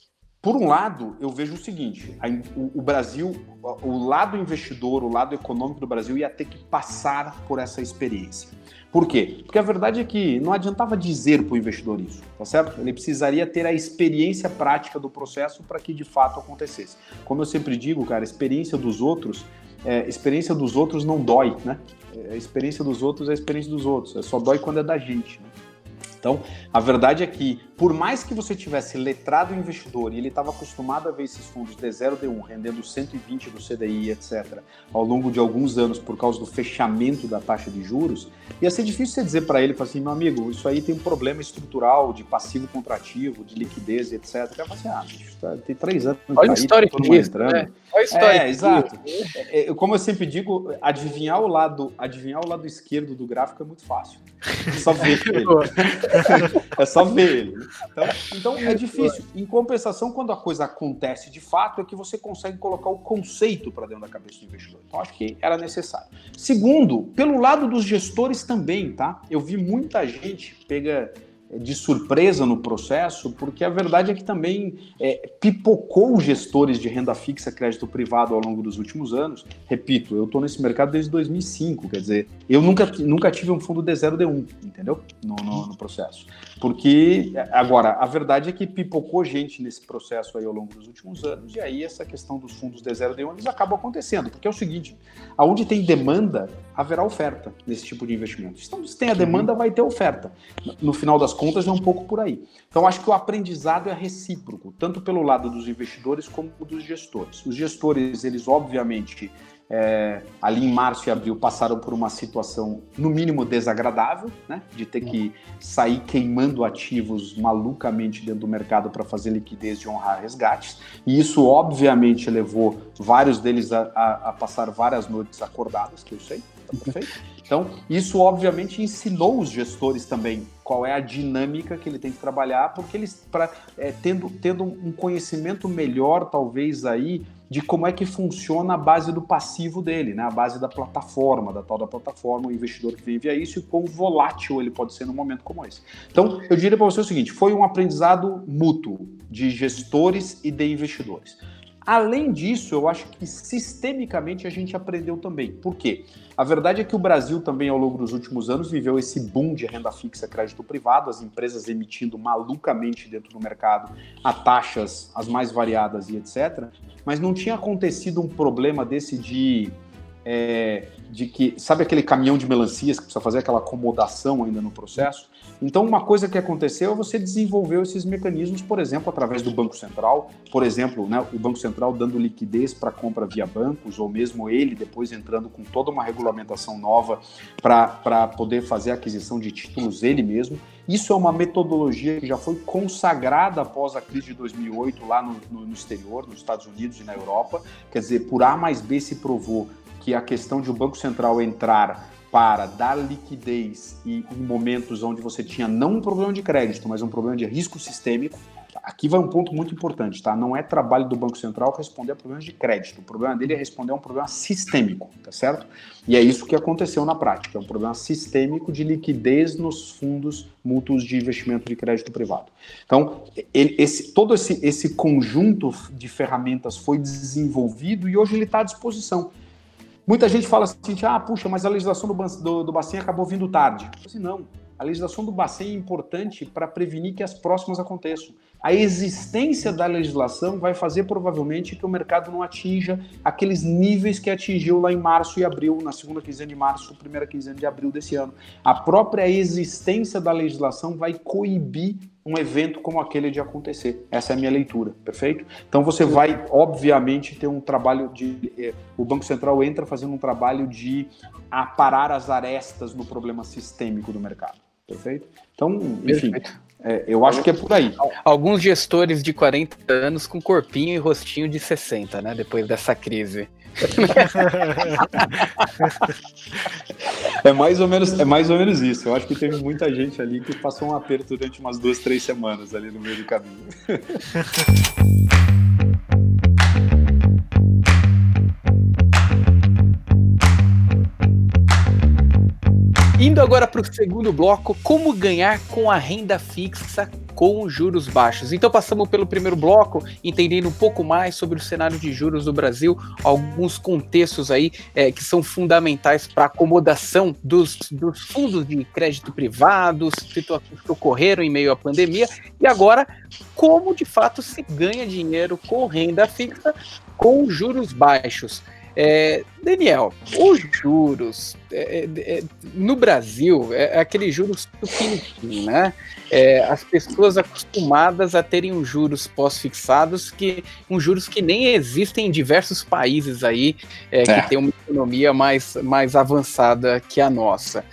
por um lado, eu vejo o seguinte: a, o, o, Brasil, o lado investidor, o lado econômico do Brasil ia ter que passar por essa experiência. Por quê? Porque a verdade é que não adiantava dizer para o investidor isso, tá certo? Ele precisaria ter a experiência prática do processo para que de fato acontecesse. Como eu sempre digo, cara, experiência dos outros, é, experiência dos outros não dói, né? É, a experiência dos outros é a experiência dos outros, é só dói quando é da gente. Né? Então, a verdade é que, por mais que você tivesse letrado o investidor e ele estava acostumado a ver esses fundos D0, D1 rendendo 120 do CDI, etc., ao longo de alguns anos por causa do fechamento da taxa de juros, ia ser difícil você dizer para ele, assim, meu amigo, isso aí tem um problema estrutural de passivo contrativo, de liquidez, etc. Ele vai falar assim, ah, bicho, tá, tem três anos. Olha a história tá disso, né? Olha a história é, exato. É, é, como eu sempre digo, adivinhar o lado, adivinhar o lado esquerdo do gráfico é muito fácil. Só ver <laughs> ele. é só ver ele. Então, então, é difícil. Em compensação, quando a coisa acontece de fato, é que você consegue colocar o conceito para dentro da cabeça do investidor. Então, acho que era necessário. Segundo, pelo lado dos gestores também, tá? Eu vi muita gente pega de surpresa no processo, porque a verdade é que também é, pipocou gestores de renda fixa, crédito privado ao longo dos últimos anos. Repito, eu estou nesse mercado desde 2005, quer dizer, eu nunca, nunca tive um fundo D0, D1, entendeu? No, no, no, processo. Porque, agora, a verdade é que pipocou gente nesse processo aí ao longo dos últimos anos, e aí essa questão dos fundos D0, D1, eles acabam acontecendo, porque é o seguinte, aonde tem demanda, haverá oferta nesse tipo de investimento. Então, se tem a demanda, vai ter oferta. No final das contas, é um pouco por aí. Então, acho que o aprendizado é recíproco, tanto pelo lado dos investidores como dos gestores. Os gestores, eles obviamente, é, ali em março e abril, passaram por uma situação, no mínimo, desagradável, né? De ter que sair queimando ativos malucamente dentro do mercado para fazer liquidez e honrar resgates. E isso, obviamente, levou vários deles a, a, a passar várias noites acordadas, que eu sei, perfeito. Então, isso obviamente ensinou os gestores também qual é a dinâmica que ele tem que trabalhar, porque eles, pra, é, tendo, tendo um conhecimento melhor, talvez aí, de como é que funciona a base do passivo dele, né? a base da plataforma, da tal da plataforma, o investidor que a isso e quão volátil ele pode ser num momento como esse. Então, eu diria para você o seguinte: foi um aprendizado mútuo de gestores e de investidores. Além disso, eu acho que sistemicamente a gente aprendeu também. Por quê? A verdade é que o Brasil também, ao longo dos últimos anos, viveu esse boom de renda fixa, crédito privado, as empresas emitindo malucamente dentro do mercado a taxas as mais variadas e etc. Mas não tinha acontecido um problema desse de é, de que, sabe aquele caminhão de melancias que precisa fazer aquela acomodação ainda no processo? Então, uma coisa que aconteceu é você desenvolveu esses mecanismos, por exemplo, através do Banco Central, por exemplo, né, o Banco Central dando liquidez para compra via bancos, ou mesmo ele depois entrando com toda uma regulamentação nova para poder fazer a aquisição de títulos ele mesmo. Isso é uma metodologia que já foi consagrada após a crise de 2008 lá no, no, no exterior, nos Estados Unidos e na Europa. Quer dizer, por A mais B se provou que a questão de o Banco Central entrar para dar liquidez e em momentos onde você tinha não um problema de crédito, mas um problema de risco sistêmico, aqui vai um ponto muito importante, tá? Não é trabalho do Banco Central responder a problemas de crédito. O problema dele é responder a um problema sistêmico, tá certo? E é isso que aconteceu na prática, é um problema sistêmico de liquidez nos fundos mútuos de investimento de crédito privado. Então, ele, esse, todo esse, esse conjunto de ferramentas foi desenvolvido e hoje ele está à disposição. Muita gente fala assim, ah, puxa, mas a legislação do, do, do Bacen acabou vindo tarde. Assim, não, a legislação do Bacen é importante para prevenir que as próximas aconteçam. A existência da legislação vai fazer provavelmente que o mercado não atinja aqueles níveis que atingiu lá em março e abril, na segunda quinzena de março, primeira quinzena de abril desse ano. A própria existência da legislação vai coibir um evento como aquele de acontecer. Essa é a minha leitura, perfeito? Então você vai, obviamente, ter um trabalho de. Eh, o Banco Central entra fazendo um trabalho de aparar as arestas no problema sistêmico do mercado, perfeito? Então, enfim. É, eu acho que é por aí. Alguns gestores de 40 anos com corpinho e rostinho de 60, né? Depois dessa crise. é mais ou menos é mais ou menos isso. Eu acho que teve muita gente ali que passou um aperto durante umas duas, três semanas ali no meio do caminho. <laughs> Indo agora para o segundo bloco, como ganhar com a renda fixa com juros baixos. Então passamos pelo primeiro bloco, entendendo um pouco mais sobre o cenário de juros do Brasil, alguns contextos aí é, que são fundamentais para a acomodação dos, dos, fundos de crédito privados, situações que ocorreram em meio à pandemia, e agora como de fato se ganha dinheiro com renda fixa com juros baixos. É, Daniel, os juros é, é, é no Brasil é, é aquele juros pequenininho, né? É, as pessoas acostumadas a terem os juros pós-fixados, que um juros que nem existem em diversos países aí que tem uma economia mais, mais avançada que a nossa.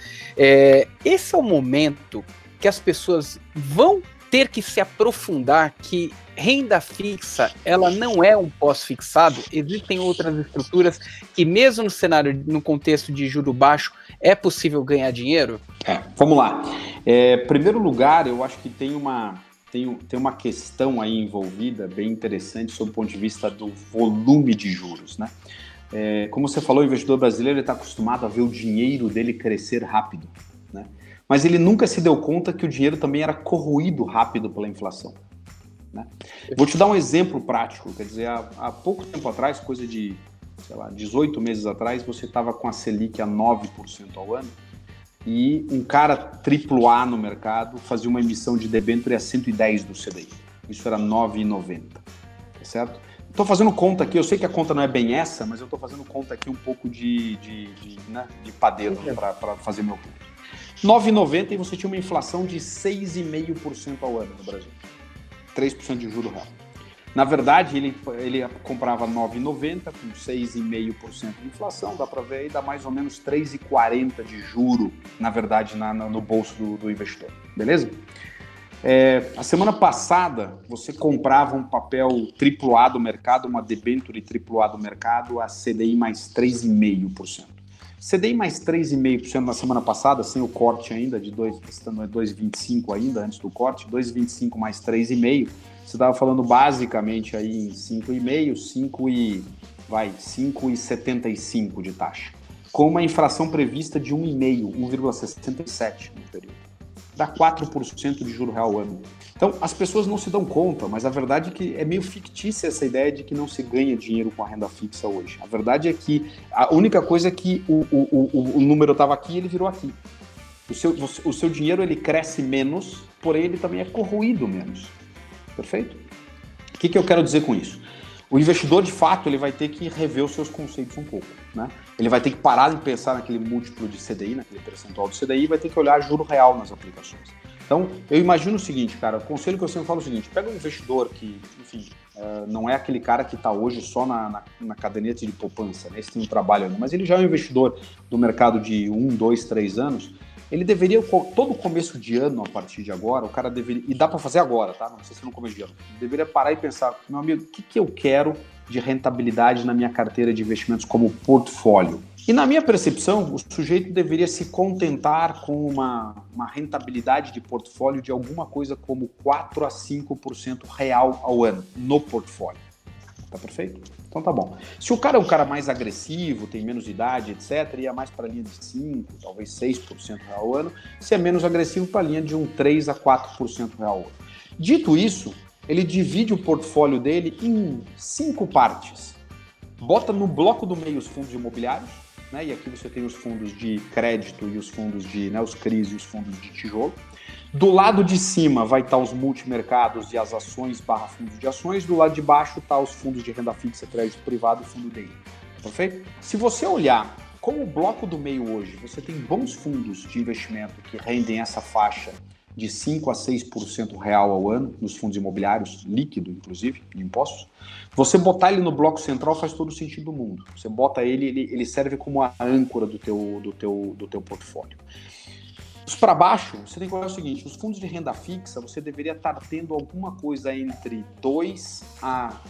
esse é o momento que as pessoas vão ter que se aprofundar que renda fixa, ela não é um pós-fixado, existem outras estruturas que mesmo no cenário, no contexto de juro baixo, é possível ganhar dinheiro? É, vamos lá. É, primeiro lugar, eu acho que tem uma, tem, tem uma questão aí envolvida bem interessante sob o ponto de vista do volume de juros, né? É, como você falou, o investidor brasileiro está acostumado a ver o dinheiro dele crescer rápido? Mas ele nunca se deu conta que o dinheiro também era corroído rápido pela inflação. Né? Vou te dar um exemplo prático, quer dizer, há, há pouco tempo atrás, coisa de, sei lá, 18 meses atrás, você estava com a Selic a 9% ao ano e um cara triplo A no mercado fazia uma emissão de debênture a 110 do CDI. Isso era 9,90, tá certo? Estou fazendo conta aqui, eu sei que a conta não é bem essa, mas eu estou fazendo conta aqui um pouco de, de, de, né, de padeiro para fazer meu ponto. 9,90 e você tinha uma inflação de 6,5% ao ano no Brasil. 3% de juro real. Na verdade, ele, ele comprava 9,90 com 6,5% de inflação, dá para ver aí, dá mais ou menos 3,40 de juro, na verdade, na, no bolso do, do investidor. Beleza? É, a semana passada, você comprava um papel AAA do mercado, uma debenture AAA do mercado, a CDI mais 3,5%. CDI mais 3,5% na semana passada, sem o corte ainda, de 2,25 ainda, antes do corte, 2,25 mais 3,5%. Você estava falando basicamente aí em 5,5%, 5 e, vai, 5,75 de taxa. Com uma infração prevista de 1,5%, 1,67 no período. Dá 4% de juro real ano. Então, as pessoas não se dão conta, mas a verdade é que é meio fictícia essa ideia de que não se ganha dinheiro com a renda fixa hoje. A verdade é que a única coisa é que o, o, o, o número estava aqui e ele virou aqui. O seu, o seu dinheiro ele cresce menos, porém ele também é corroído menos. Perfeito? O que, que eu quero dizer com isso? O investidor, de fato, ele vai ter que rever os seus conceitos um pouco. Né? Ele vai ter que parar de pensar naquele múltiplo de CDI, naquele percentual do CDI, e vai ter que olhar juro real nas aplicações. Então, eu imagino o seguinte, cara, o conselho que eu sempre falo é o seguinte, pega um investidor que, enfim, uh, não é aquele cara que está hoje só na, na, na, caderneta de poupança, né? Esse tem um trabalho mas ele já é um investidor do mercado de um, dois, três anos, ele deveria, todo começo de ano, a partir de agora, o cara deveria, e dá para fazer agora, tá? Não sei se no começo de ano, deveria parar e pensar, meu amigo, o que, que eu quero de rentabilidade na minha carteira de investimentos como portfólio? E na minha percepção, o sujeito deveria se contentar com uma, uma rentabilidade de portfólio de alguma coisa como 4 a 5% real ao ano no portfólio. Tá perfeito? Então tá bom. Se o cara é um cara mais agressivo, tem menos idade, etc., ia mais para a linha de 5%, talvez 6% real ao ano. Se é menos agressivo, para a linha de um 3 a 4% real ao ano. Dito isso, ele divide o portfólio dele em cinco partes. Bota no bloco do meio os fundos imobiliários, né? E aqui você tem os fundos de crédito e os fundos de, né, os CRIs e os fundos de tijolo. Do lado de cima vai estar os multimercados e as ações barra fundos de ações. Do lado de baixo está os fundos de renda fixa, crédito privado e fundo DI. Perfeito? Se você olhar como o bloco do meio hoje, você tem bons fundos de investimento que rendem essa faixa de 5 a 6% real ao ano nos fundos imobiliários, líquido, inclusive, de impostos. Você botar ele no bloco central faz todo o sentido do mundo. Você bota ele, ele, ele serve como a âncora do teu, do teu, do teu portfólio. Para baixo, você tem que olhar o seguinte: os fundos de renda fixa, você deveria estar tendo alguma coisa entre 2 a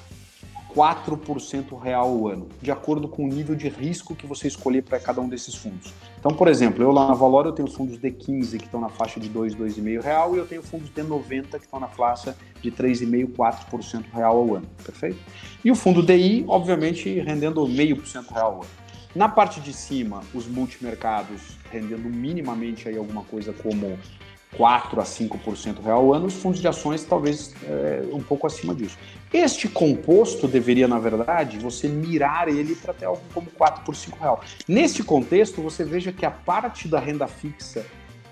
4% real ao ano, de acordo com o nível de risco que você escolher para cada um desses fundos. Então, por exemplo, eu lá na Valor eu tenho fundos D15 que estão na faixa de 2, 2,5 real e eu tenho fundos D90 que estão na faixa de 3,5, 4% real ao ano, perfeito? E o fundo DI, obviamente, rendendo 0,5% real ao ano. Na parte de cima, os multimercados rendendo minimamente aí alguma coisa como 4 a 5% real ao ano, os fundos de ações talvez é, um pouco acima disso. Este composto deveria, na verdade, você mirar ele para ter algo como 4 por 5 real. Neste contexto, você veja que a parte da renda fixa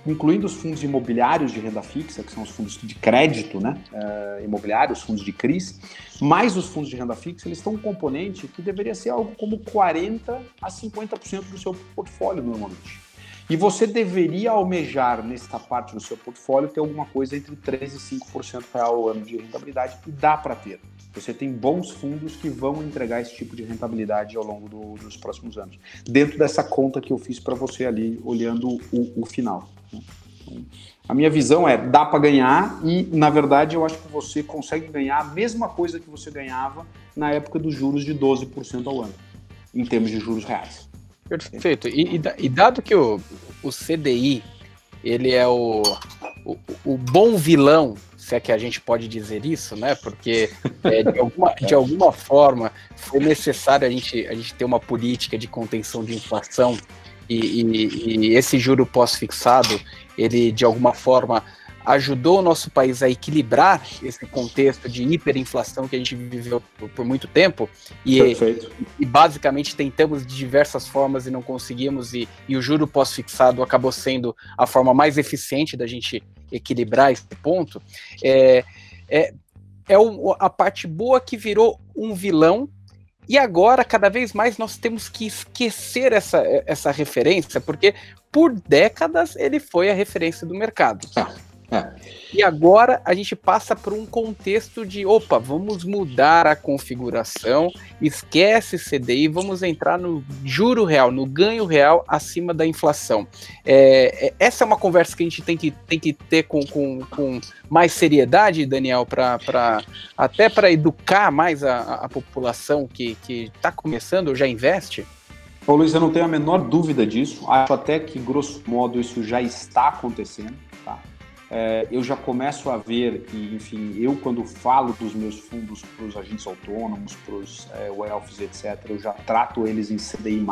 incluindo os fundos imobiliários de renda fixa, que são os fundos de crédito né, uh, imobiliário, os fundos de CRIs, mais os fundos de renda fixa, eles estão um componente que deveria ser algo como 40% a 50% do seu portfólio normalmente. E você deveria almejar nesta parte do seu portfólio ter alguma coisa entre 3% e 5% real ao ano de rentabilidade, e dá para ter. Você tem bons fundos que vão entregar esse tipo de rentabilidade ao longo do, dos próximos anos. Dentro dessa conta que eu fiz para você ali, olhando o, o final. Né? A minha visão é, dá para ganhar e, na verdade, eu acho que você consegue ganhar a mesma coisa que você ganhava na época dos juros de 12% ao ano, em termos de juros reais. Perfeito. E, e, dado que o, o CDI ele é o, o, o, bom vilão, se é que a gente pode dizer isso, né? Porque é, de, alguma, de alguma forma foi necessário a gente, a gente ter uma política de contenção de inflação e, e, e esse juro pós-fixado, ele de alguma forma ajudou o nosso país a equilibrar esse contexto de hiperinflação que a gente viveu por, por muito tempo e, e, basicamente tentamos de diversas formas e não conseguimos e, e o juro pós-fixado acabou sendo a forma mais eficiente da gente equilibrar esse ponto é, é, é a parte boa que virou um vilão e agora, cada vez mais, nós temos que esquecer essa, essa referência, porque por décadas ele foi a referência do mercado. Ah. É. E agora a gente passa por um contexto de, opa, vamos mudar a configuração, esquece CDI, vamos entrar no juro real, no ganho real acima da inflação. É, é essa é uma conversa que a gente tem que, tem que ter com, com, com mais seriedade, Daniel, pra, pra, até para educar mais a, a população que está começando ou já investe? Ô Luiz, eu não tenho a menor dúvida disso. Acho até que, grosso modo, isso já está acontecendo. É, eu já começo a ver que, enfim, eu quando falo dos meus fundos para os agentes autônomos, para os é, wealths, etc., eu já trato eles em CDI+,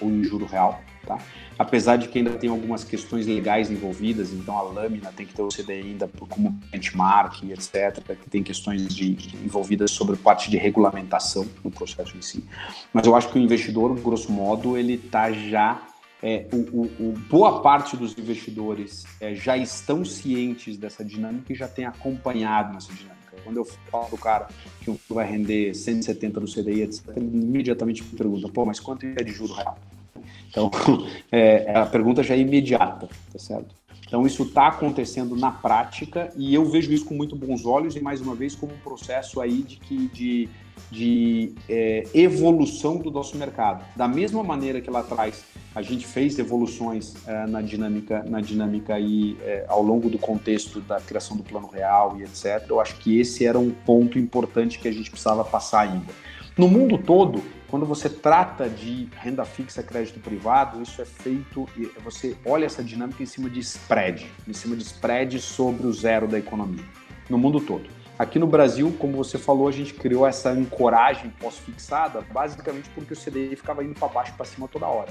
ou em juro real, tá? Apesar de que ainda tem algumas questões legais envolvidas, então a lâmina tem que ter o CDI ainda como benchmark, etc., que tem questões de, de, envolvidas sobre parte de regulamentação no processo em si. Mas eu acho que o investidor, grosso modo, ele está já é, o, o, o, boa parte dos investidores é, já estão cientes dessa dinâmica e já tem acompanhado essa dinâmica. Quando eu falo do cara que vai render 170 do CDI, ele imediatamente me pergunta, pô, mas quanto é de juro real? Então, <laughs> é, a pergunta já é imediata, tá certo? Então, isso está acontecendo na prática e eu vejo isso com muito bons olhos e, mais uma vez, como um processo aí de, que, de, de é, evolução do nosso mercado. Da mesma maneira que lá atrás a gente fez evoluções é, na dinâmica, na dinâmica aí, é, ao longo do contexto da criação do plano real e etc., eu acho que esse era um ponto importante que a gente precisava passar ainda. No mundo todo, quando você trata de renda fixa, crédito privado, isso é feito, você olha essa dinâmica em cima de spread, em cima de spread sobre o zero da economia, no mundo todo. Aqui no Brasil, como você falou, a gente criou essa ancoragem pós-fixada, basicamente porque o CDI ficava indo para baixo para cima toda hora.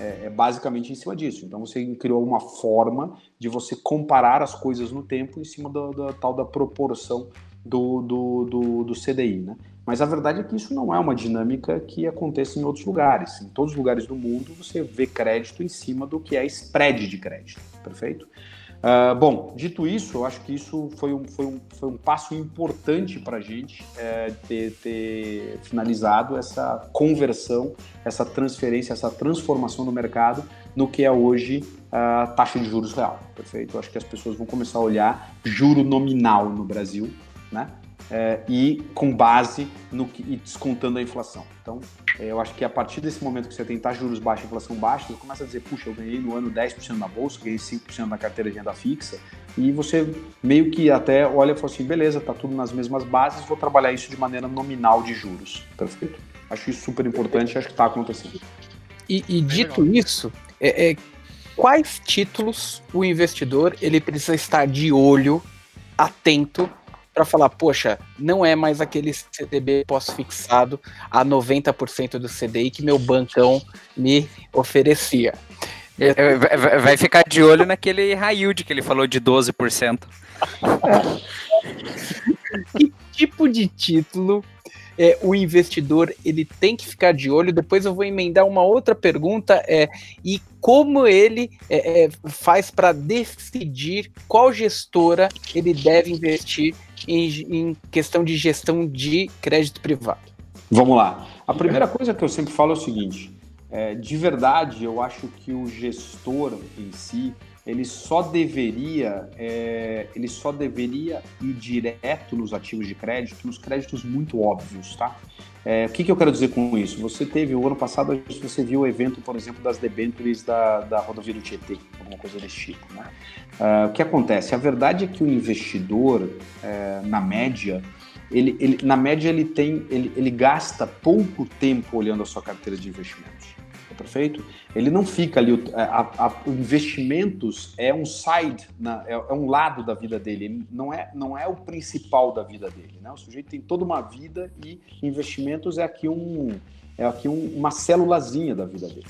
É, é, basicamente em cima disso. Então você criou uma forma de você comparar as coisas no tempo em cima da, da tal da proporção do, do, do, do CDI, né? Mas a verdade é que isso não é uma dinâmica que acontece em outros lugares. Em todos os lugares do mundo você vê crédito em cima do que é spread de crédito, perfeito? Uh, bom, dito isso, eu acho que isso foi um, foi um, foi um passo importante para a gente é, ter, ter finalizado essa conversão, essa transferência, essa transformação do mercado no que é hoje a taxa de juros real, perfeito? Eu acho que as pessoas vão começar a olhar juro nominal no Brasil, né? É, e com base no que, e descontando a inflação. Então, é, eu acho que a partir desse momento que você de juros baixa, inflação baixa, você começa a dizer, puxa, eu ganhei no ano 10% na bolsa, ganhei 5% na carteira de renda fixa, e você meio que até olha e fala assim, beleza, tá tudo nas mesmas bases, vou trabalhar isso de maneira nominal de juros. Perfeito? Acho isso super importante, acho que está acontecendo. E, e dito isso, é, é, quais títulos o investidor ele precisa estar de olho, atento para falar, poxa, não é mais aquele CDB pós-fixado a 90% do CDI que meu bancão me oferecia. É, é, vai ficar de olho naquele high yield que ele falou de 12%. <laughs> que tipo de título é, o investidor ele tem que ficar de olho? Depois eu vou emendar uma outra pergunta é, e como ele é, é faz para decidir qual gestora ele deve investir em, em questão de gestão de crédito privado. Vamos lá. A primeira coisa que eu sempre falo é o seguinte: é, de verdade, eu acho que o gestor em si ele só deveria é, ele só deveria ir direto nos ativos de crédito, nos créditos muito óbvios, tá? É, o que, que eu quero dizer com isso? Você teve, o ano passado, você viu o evento, por exemplo, das debêntures da, da rodovia do Tietê, alguma coisa desse tipo, né? Uh, o que acontece? A verdade é que o investidor, é, na média, ele, ele, na média ele tem, ele, ele gasta pouco tempo olhando a sua carteira de investimentos perfeito? Ele não fica ali, é, a, a, investimentos é um side, na, é, é, um lado da vida dele, ele não é, não é o principal da vida dele, né? O sujeito tem toda uma vida e investimentos é aqui, um, é aqui um, uma célulazinha da vida dele.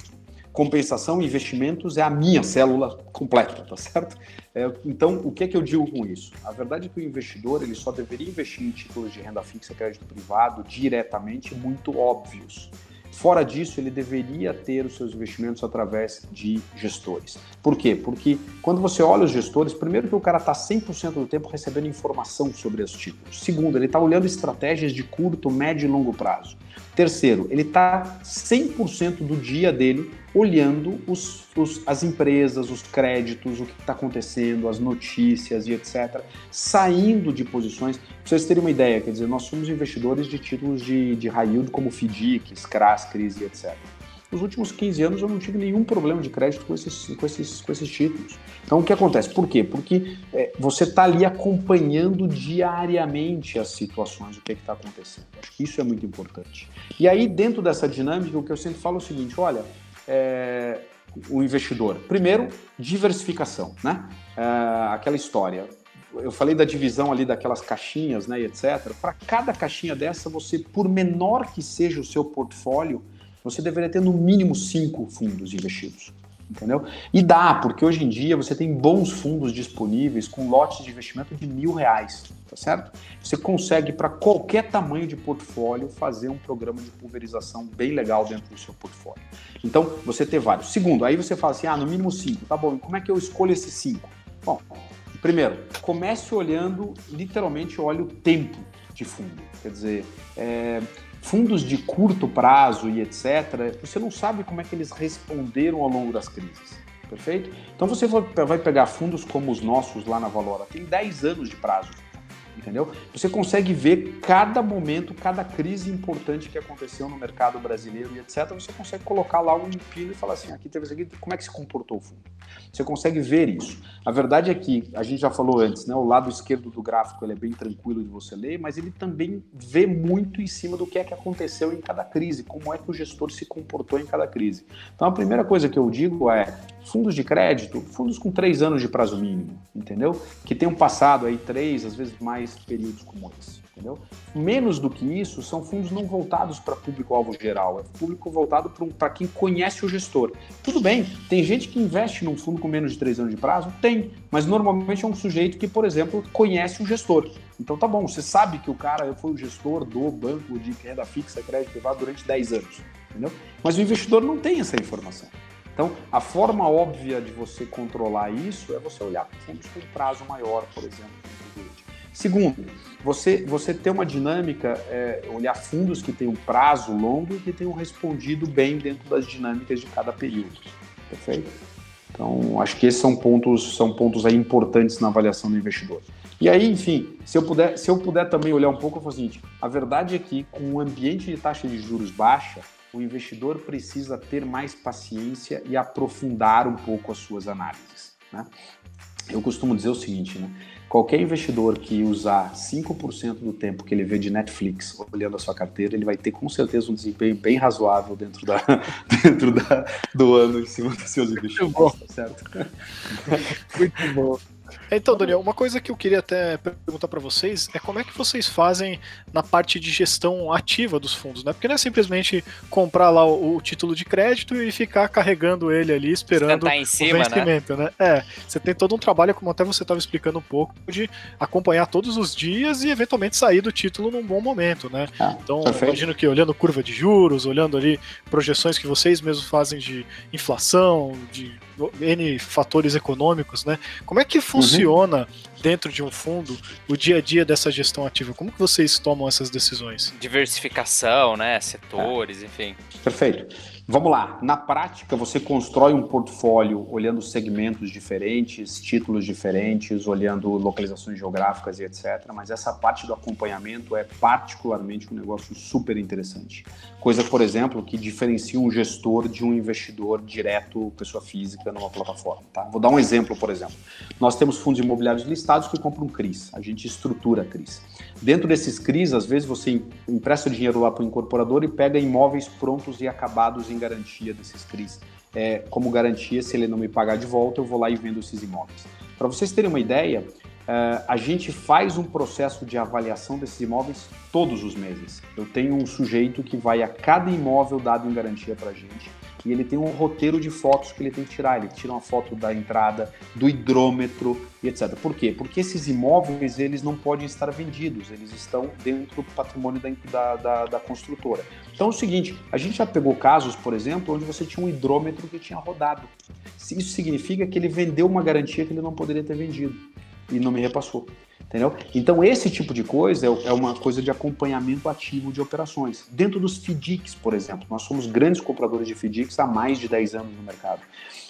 Compensação, investimentos é a minha célula completa, tá certo? É, então, o que é que eu digo com isso? A verdade é que o investidor ele só deveria investir em títulos de renda fixa, crédito privado, diretamente, muito óbvios. Fora disso, ele deveria ter os seus investimentos através de gestores. Por quê? Porque quando você olha os gestores, primeiro que o cara está 100% do tempo recebendo informação sobre os títulos. Segundo, ele está olhando estratégias de curto, médio e longo prazo. Terceiro, ele está 100% do dia dele olhando os, os, as empresas, os créditos, o que está acontecendo, as notícias e etc., saindo de posições. Para vocês terem uma ideia, quer dizer, nós somos investidores de títulos de, de high yield como FDIC, CRAS, CRIS e etc. Nos últimos 15 anos eu não tive nenhum problema de crédito com esses, com esses, com esses títulos. Então o que acontece? Por quê? Porque é, você está ali acompanhando diariamente as situações, o que é está acontecendo. Acho que isso é muito importante. E aí, dentro dessa dinâmica, o que eu sempre falo é o seguinte: olha, é, o investidor. Primeiro, diversificação, né? É, aquela história. Eu falei da divisão ali daquelas caixinhas, né, etc. Para cada caixinha dessa, você, por menor que seja o seu portfólio, você deveria ter no mínimo cinco fundos investidos. Entendeu? E dá, porque hoje em dia você tem bons fundos disponíveis com lotes de investimento de mil reais, tá certo? Você consegue, para qualquer tamanho de portfólio, fazer um programa de pulverização bem legal dentro do seu portfólio. Então, você ter vários. Segundo, aí você fala assim: ah, no mínimo cinco, tá bom, e como é que eu escolho esses cinco? Bom, primeiro, comece olhando, literalmente, olhe o tempo de fundo. Quer dizer, é, fundos de curto prazo e etc., você não sabe como é que eles responderam ao longo das crises. Perfeito? Então você vai pegar fundos como os nossos lá na Valora, tem 10 anos de prazo entendeu? Você consegue ver cada momento, cada crise importante que aconteceu no mercado brasileiro e etc. Você consegue colocar lá um pino e falar assim, aqui teve isso aqui, como é que se comportou o fundo? Você consegue ver isso. A verdade é que, a gente já falou antes, né, o lado esquerdo do gráfico ele é bem tranquilo de você ler, mas ele também vê muito em cima do que é que aconteceu em cada crise, como é que o gestor se comportou em cada crise. Então a primeira coisa que eu digo é, fundos de crédito, fundos com três anos de prazo mínimo, entendeu? Que tenham passado aí três, às vezes mais períodos como esse, entendeu? Menos do que isso, são fundos não voltados para público-alvo geral, é público voltado para quem conhece o gestor. Tudo bem, tem gente que investe num fundo com menos de três anos de prazo? Tem, mas normalmente é um sujeito que, por exemplo, conhece o gestor. Então tá bom, você sabe que o cara foi o gestor do banco de renda fixa, crédito privado durante 10 anos, entendeu? Mas o investidor não tem essa informação. Então, a forma óbvia de você controlar isso é você olhar para fundos com prazo maior, por exemplo. Segundo, você, você ter uma dinâmica, é, olhar fundos que têm um prazo longo e que tenham respondido bem dentro das dinâmicas de cada período. Perfeito? Então, acho que esses são pontos, são pontos aí importantes na avaliação do investidor. E aí, enfim, se eu puder, se eu puder também olhar um pouco, eu falo seguinte: a verdade é que com um ambiente de taxa de juros baixa, o investidor precisa ter mais paciência e aprofundar um pouco as suas análises. Né? Eu costumo dizer o seguinte, né? Qualquer investidor que usar 5% do tempo que ele vê de Netflix olhando a sua carteira, ele vai ter com certeza um desempenho bem razoável dentro, da, <laughs> dentro da, do ano em cima dos seus investimentos. Tá certo? Muito bom. Então, Daniel, uma coisa que eu queria até perguntar para vocês é como é que vocês fazem na parte de gestão ativa dos fundos, né? Porque não é simplesmente comprar lá o, o título de crédito e ficar carregando ele ali esperando em cima, o vencimento, né? né? É, você tem todo um trabalho, como até você estava explicando um pouco, de acompanhar todos os dias e eventualmente sair do título num bom momento, né? Ah, então, imagino que olhando curva de juros, olhando ali projeções que vocês mesmos fazem de inflação, de N fatores econômicos, né? Como é que funciona uhum. dentro de um fundo o dia a dia dessa gestão ativa? Como que vocês tomam essas decisões? Diversificação, né? Setores, é. enfim. Perfeito. Vamos lá. Na prática, você constrói um portfólio olhando segmentos diferentes, títulos diferentes, olhando localizações geográficas e etc. Mas essa parte do acompanhamento é particularmente um negócio super interessante. Coisa, por exemplo, que diferencia um gestor de um investidor direto, pessoa física, numa plataforma. Tá? Vou dar um exemplo, por exemplo. Nós temos fundos imobiliários listados que compram CRIs. A gente estrutura CRIs. Dentro desses CRIs, às vezes você empresta o dinheiro lá para o incorporador e pega imóveis prontos e acabados em garantia desses CRIs. É, como garantia, se ele não me pagar de volta, eu vou lá e vendo esses imóveis. Para vocês terem uma ideia, Uh, a gente faz um processo de avaliação desses imóveis todos os meses. Eu tenho um sujeito que vai a cada imóvel dado em garantia para a gente e ele tem um roteiro de fotos que ele tem que tirar. Ele tira uma foto da entrada, do hidrômetro e etc. Por quê? Porque esses imóveis eles não podem estar vendidos, eles estão dentro do patrimônio da, da, da construtora. Então é o seguinte, a gente já pegou casos, por exemplo, onde você tinha um hidrômetro que tinha rodado. Isso significa que ele vendeu uma garantia que ele não poderia ter vendido e não me repassou. Entendeu? Então, esse tipo de coisa é, é uma coisa de acompanhamento ativo de operações. Dentro dos FDICs, por exemplo, nós somos grandes compradores de FDICs há mais de 10 anos no mercado.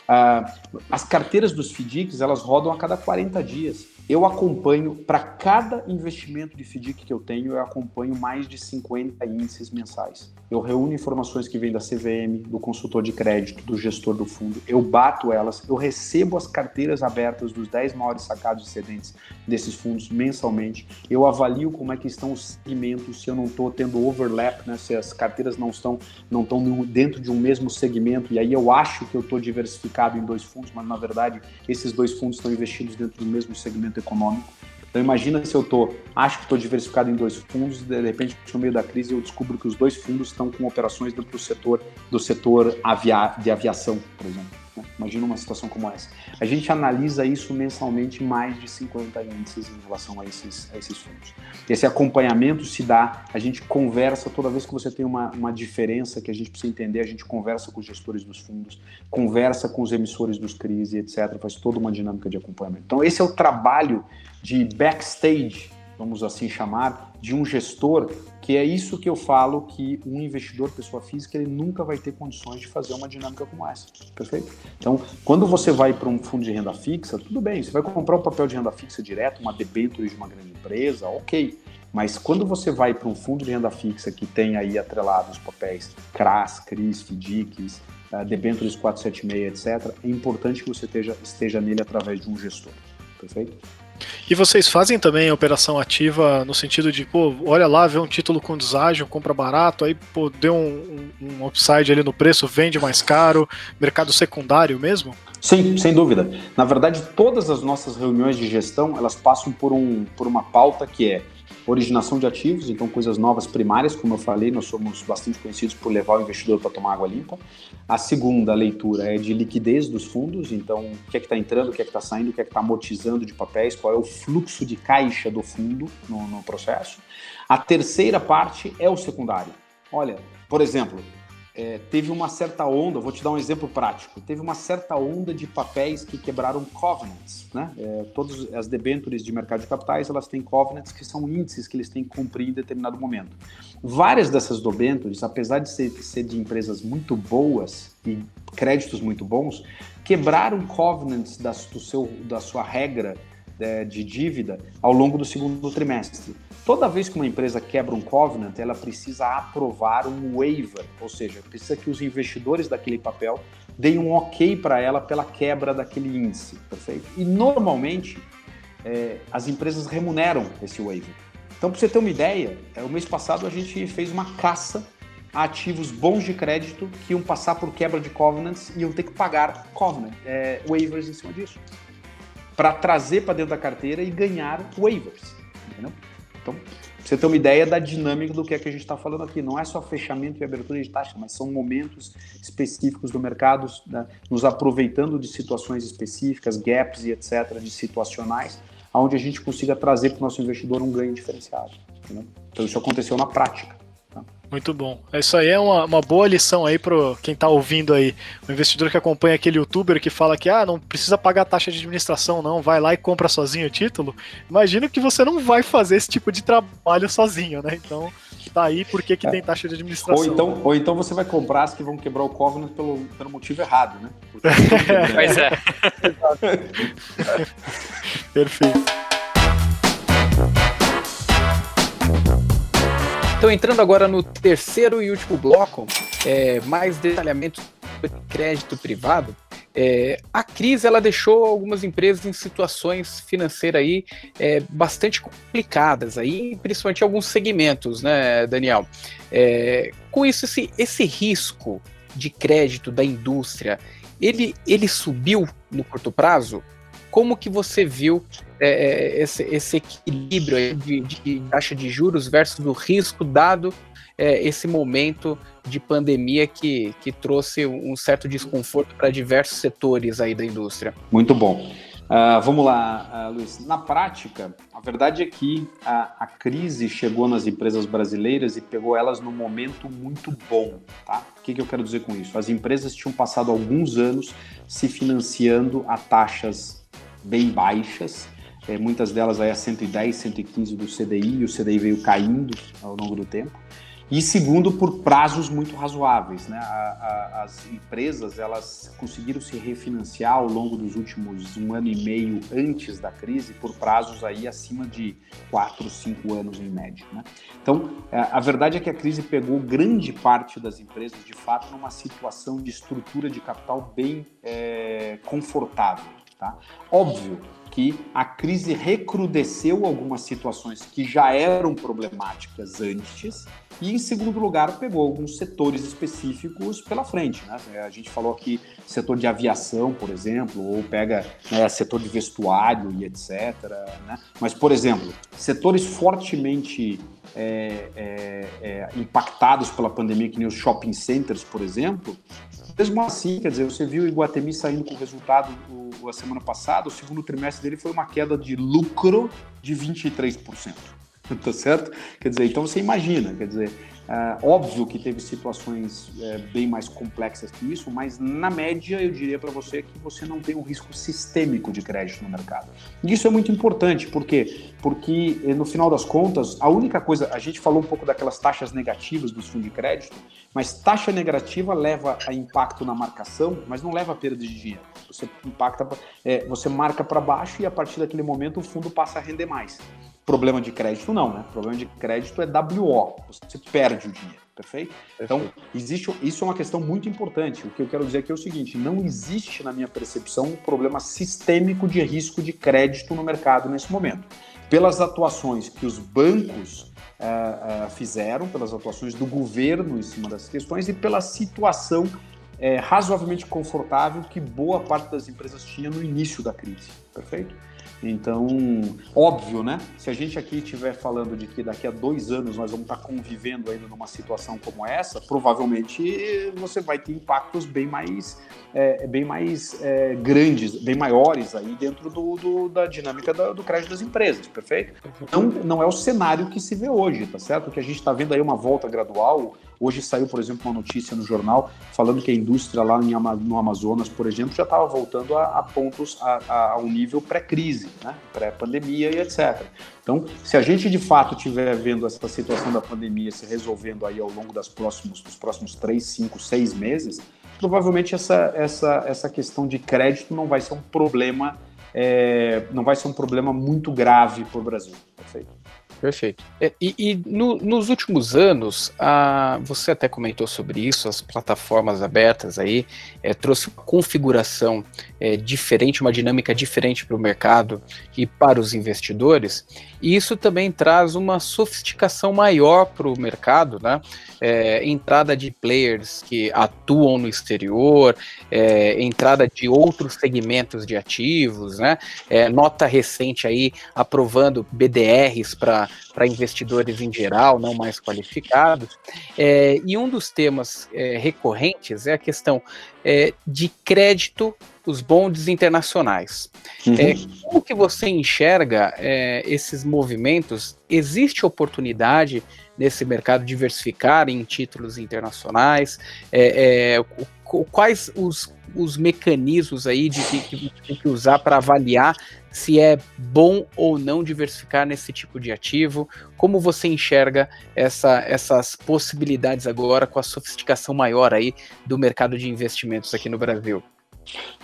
Uh, as carteiras dos FDICs, elas rodam a cada 40 dias. Eu acompanho, para cada investimento de FDIC que eu tenho, eu acompanho mais de 50 índices mensais. Eu reúno informações que vêm da CVM, do consultor de crédito, do gestor do fundo, eu bato elas, eu recebo as carteiras abertas dos 10 maiores sacados excedentes desses fundos mensalmente, eu avalio como é que estão os segmentos, se eu não estou tendo overlap, né, se as carteiras não estão, não estão dentro de um mesmo segmento, e aí eu acho que eu estou diversificado em dois fundos, mas na verdade esses dois fundos estão investidos dentro do mesmo segmento econômico. Então imagina se eu tô, acho que estou diversificado em dois fundos, de repente no meio da crise eu descubro que os dois fundos estão com operações dentro do setor do setor avia, de aviação, por exemplo. Né? Imagina uma situação como essa. A gente analisa isso mensalmente mais de 50 índices em relação a esses, a esses fundos. Esse acompanhamento se dá, a gente conversa toda vez que você tem uma, uma diferença que a gente precisa entender, a gente conversa com os gestores dos fundos, conversa com os emissores dos CRIs e etc. Faz toda uma dinâmica de acompanhamento. Então, esse é o trabalho de backstage, vamos assim chamar, de um gestor que é isso que eu falo que um investidor, pessoa física, ele nunca vai ter condições de fazer uma dinâmica como essa. Perfeito? Então, quando você vai para um fundo de renda fixa, tudo bem, você vai comprar um papel de renda fixa direto, uma debênture de uma grande empresa, ok. Mas quando você vai para um fundo de renda fixa que tem aí atrelados papéis CRAS, CRIs, FDICs, uh, debêntures 476, etc., é importante que você esteja, esteja nele através de um gestor. Perfeito? E vocês fazem também operação ativa no sentido de, pô, olha lá, vê um título com deságio, compra barato, aí, pô, deu um, um, upside ali no preço, vende mais caro, mercado secundário mesmo? Sim, sem dúvida. Na verdade, todas as nossas reuniões de gestão, elas passam por, um, por uma pauta que é originação de ativos, então coisas novas primárias, como eu falei, nós somos bastante conhecidos por levar o investidor para tomar água limpa. A segunda leitura é de liquidez dos fundos, então o que é que está entrando, o que é que está saindo, o que é que está amortizando de papéis, qual é o fluxo de caixa do fundo no, no processo. A terceira parte é o secundário. Olha, por exemplo, é, teve uma certa onda, vou te dar um exemplo prático, teve uma certa onda de papéis que quebraram covenants, né? É, todas as debêntures de mercado de capitais, elas têm covenants que são índices que eles têm que cumprir em determinado momento. Várias dessas debêntures, apesar de ser, ser de empresas muito boas e créditos muito bons, quebraram covenants da, do seu, da sua regra é, de dívida ao longo do segundo trimestre. Toda vez que uma empresa quebra um covenant, ela precisa aprovar um waiver, ou seja, precisa que os investidores daquele papel deem um ok para ela pela quebra daquele índice, perfeito? E normalmente é, as empresas remuneram esse waiver. Então, para você ter uma ideia, é, o mês passado a gente fez uma caça a ativos bons de crédito que iam passar por quebra de covenants e iam ter que pagar covenant, é, waivers em cima disso. para trazer para dentro da carteira e ganhar waivers. Entendeu? Então, você ter uma ideia da dinâmica do que é que a gente está falando aqui. Não é só fechamento e abertura de taxa, mas são momentos específicos do mercado, né, nos aproveitando de situações específicas, gaps e etc., de situacionais, onde a gente consiga trazer para o nosso investidor um ganho diferenciado. Então isso aconteceu na prática. Muito bom. Isso aí é uma, uma boa lição aí para quem está ouvindo aí. O investidor que acompanha aquele youtuber que fala que ah, não precisa pagar taxa de administração, não, vai lá e compra sozinho o título. Imagino que você não vai fazer esse tipo de trabalho sozinho, né? Então, tá aí porque que é. tem taxa de administração. Ou então, ou então você vai comprar as que vão quebrar o Covenant pelo, pelo motivo errado, né? <laughs> pois é. Perfeito. Então, entrando agora no terceiro e último bloco, é, mais detalhamento sobre crédito privado. É, a crise ela deixou algumas empresas em situações financeiras aí é, bastante complicadas aí, principalmente alguns segmentos, né, Daniel? É, com isso, esse, esse risco de crédito da indústria, ele, ele subiu no curto prazo? Como que você viu é, é, esse, esse, equilíbrio de, de, taxa de juros versus o risco dado é, esse momento de pandemia que, que trouxe um certo desconforto para diversos setores aí da indústria. Muito bom. Uh, vamos lá, uh, Luiz. Na prática, a verdade é que a, a, crise chegou nas empresas brasileiras e pegou elas num momento muito bom. Tá? O que, que eu quero dizer com isso? As empresas tinham passado alguns anos se financiando a taxas bem baixas é, muitas delas aí a 110, 115 do CDI, e o CDI veio caindo ao longo do tempo. E segundo, por prazos muito razoáveis. Né? A, a, as empresas elas conseguiram se refinanciar ao longo dos últimos um ano e meio antes da crise por prazos aí acima de 4, 5 anos em média. Né? Então, a verdade é que a crise pegou grande parte das empresas, de fato, numa situação de estrutura de capital bem é, confortável. Tá? Óbvio que a crise recrudesceu algumas situações que já eram problemáticas antes e, em segundo lugar, pegou alguns setores específicos pela frente. Né? A gente falou aqui setor de aviação, por exemplo, ou pega né, setor de vestuário e etc. Né? Mas, por exemplo, setores fortemente é, é, é, impactados pela pandemia, que nem os shopping centers, por exemplo, mesmo assim, quer dizer, você viu o Iguatemi saindo com o resultado o, a semana passada, o segundo trimestre dele foi uma queda de lucro de 23%. <laughs> tá certo? Quer dizer, então você imagina, quer dizer, é, óbvio que teve situações é, bem mais complexas que isso, mas na média eu diria para você que você não tem um risco sistêmico de crédito no mercado. E isso é muito importante, por quê? Porque no final das contas, a única coisa, a gente falou um pouco daquelas taxas negativas dos fundos de crédito, mas taxa negativa leva a impacto na marcação, mas não leva a perda de dinheiro. Você impacta, é, você marca para baixo e a partir daquele momento o fundo passa a render mais. Problema de crédito não, né? Problema de crédito é WO, você perde o dinheiro, perfeito? Então, existe, isso é uma questão muito importante. O que eu quero dizer aqui é o seguinte: não existe, na minha percepção, um problema sistêmico de risco de crédito no mercado nesse momento. Pelas atuações que os bancos uh, uh, fizeram, pelas atuações do governo em cima das questões e pela situação uh, razoavelmente confortável que boa parte das empresas tinha no início da crise, perfeito? Então, óbvio, né? Se a gente aqui estiver falando de que daqui a dois anos nós vamos estar convivendo ainda numa situação como essa, provavelmente você vai ter impactos bem mais, é, bem mais é, grandes, bem maiores aí dentro do, do da dinâmica do, crédito das empresas, perfeito? Não, não é o cenário que se vê hoje, tá certo? Que a gente está vendo aí uma volta gradual Hoje saiu, por exemplo, uma notícia no jornal falando que a indústria lá em, no Amazonas, por exemplo, já estava voltando a, a pontos a, a, a, um nível pré-crise, né? pré-pandemia e etc. Então, se a gente de fato estiver vendo essa situação da pandemia se resolvendo aí ao longo das próximos, dos próximos três, cinco, seis meses, provavelmente essa, essa, essa questão de crédito não vai ser um problema, é, não vai ser um problema muito grave para o Brasil. Perfeito? Perfeito. É, e, e no, nos últimos anos, a, você até comentou sobre isso, as plataformas abertas aí é, trouxe uma configuração é, diferente, uma dinâmica diferente para o mercado e para os investidores, e isso também traz uma sofisticação maior para o mercado, né? É, entrada de players que atuam no exterior, é, entrada de outros segmentos de ativos, né? É, nota recente aí aprovando BDRs para investidores em geral, não mais qualificados. É, e um dos temas é, recorrentes é a questão é, de crédito os bondes internacionais. Uhum. É, como que você enxerga é, esses movimentos? Existe oportunidade nesse mercado diversificar em títulos internacionais? É, é quais os, os mecanismos aí de que, tem que usar para avaliar se é bom ou não diversificar nesse tipo de ativo? Como você enxerga essa, essas possibilidades agora com a sofisticação maior aí do mercado de investimentos aqui no Brasil?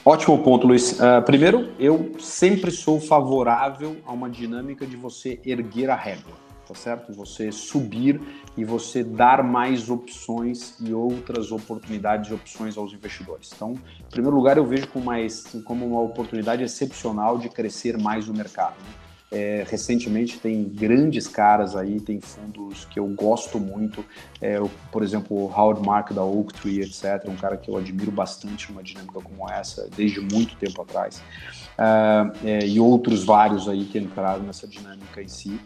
Ótimo ponto, Luiz. Uh, primeiro, eu sempre sou favorável a uma dinâmica de você erguer a régua, tá certo? Você subir e você dar mais opções e outras oportunidades e opções aos investidores. Então, em primeiro lugar, eu vejo como, mais, como uma oportunidade excepcional de crescer mais no mercado. Né? É, recentemente tem grandes caras aí, tem fundos que eu gosto muito, é, por exemplo, o Howard Mark da Oaktree, etc. Um cara que eu admiro bastante numa dinâmica como essa, desde muito tempo atrás. Uh, é, e outros vários aí que entraram nessa dinâmica em si.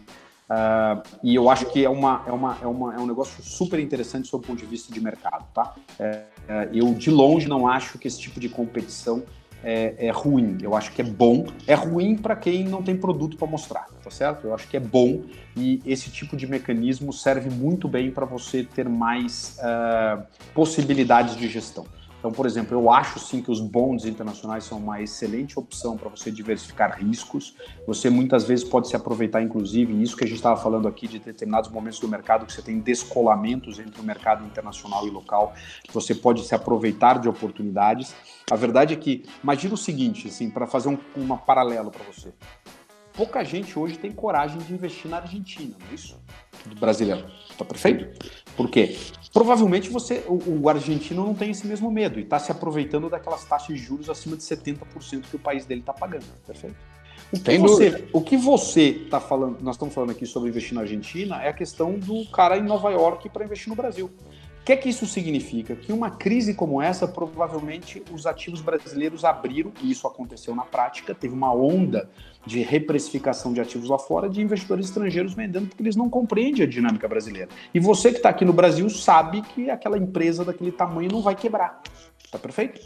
Uh, e eu acho que é, uma, é, uma, é, uma, é um negócio super interessante sob o ponto de vista de mercado, tá? É, é eu, de longe, não acho que esse tipo de competição é, é, ruim, eu acho que é bom. É ruim para quem não tem produto para mostrar, tá certo? Eu acho que é bom e esse tipo de mecanismo serve muito bem para você ter mais uh, possibilidades de gestão. Então, por exemplo, eu acho sim que os bonds internacionais são uma excelente opção para você diversificar riscos. Você muitas vezes pode se aproveitar, inclusive, isso que a gente estava falando aqui de determinados momentos do mercado que você tem descolamentos entre o mercado internacional e local, você pode se aproveitar de oportunidades. A verdade é que, imagina o seguinte, assim, para fazer um uma paralelo para você. Pouca gente hoje tem coragem de investir na Argentina, não é isso? Do brasileiro. Tá perfeito? Por quê? Provavelmente você, o, o argentino não tem esse mesmo medo e está se aproveitando daquelas taxas de juros acima de 70% que o país dele está pagando, perfeito? O que, você, o que você está falando, nós estamos falando aqui sobre investir na Argentina, é a questão do cara em Nova York para investir no Brasil que é que isso significa? Que uma crise como essa, provavelmente os ativos brasileiros abriram, e isso aconteceu na prática, teve uma onda de reprecificação de ativos lá fora de investidores estrangeiros vendendo porque eles não compreendem a dinâmica brasileira. E você que está aqui no Brasil sabe que aquela empresa daquele tamanho não vai quebrar. Tá perfeito?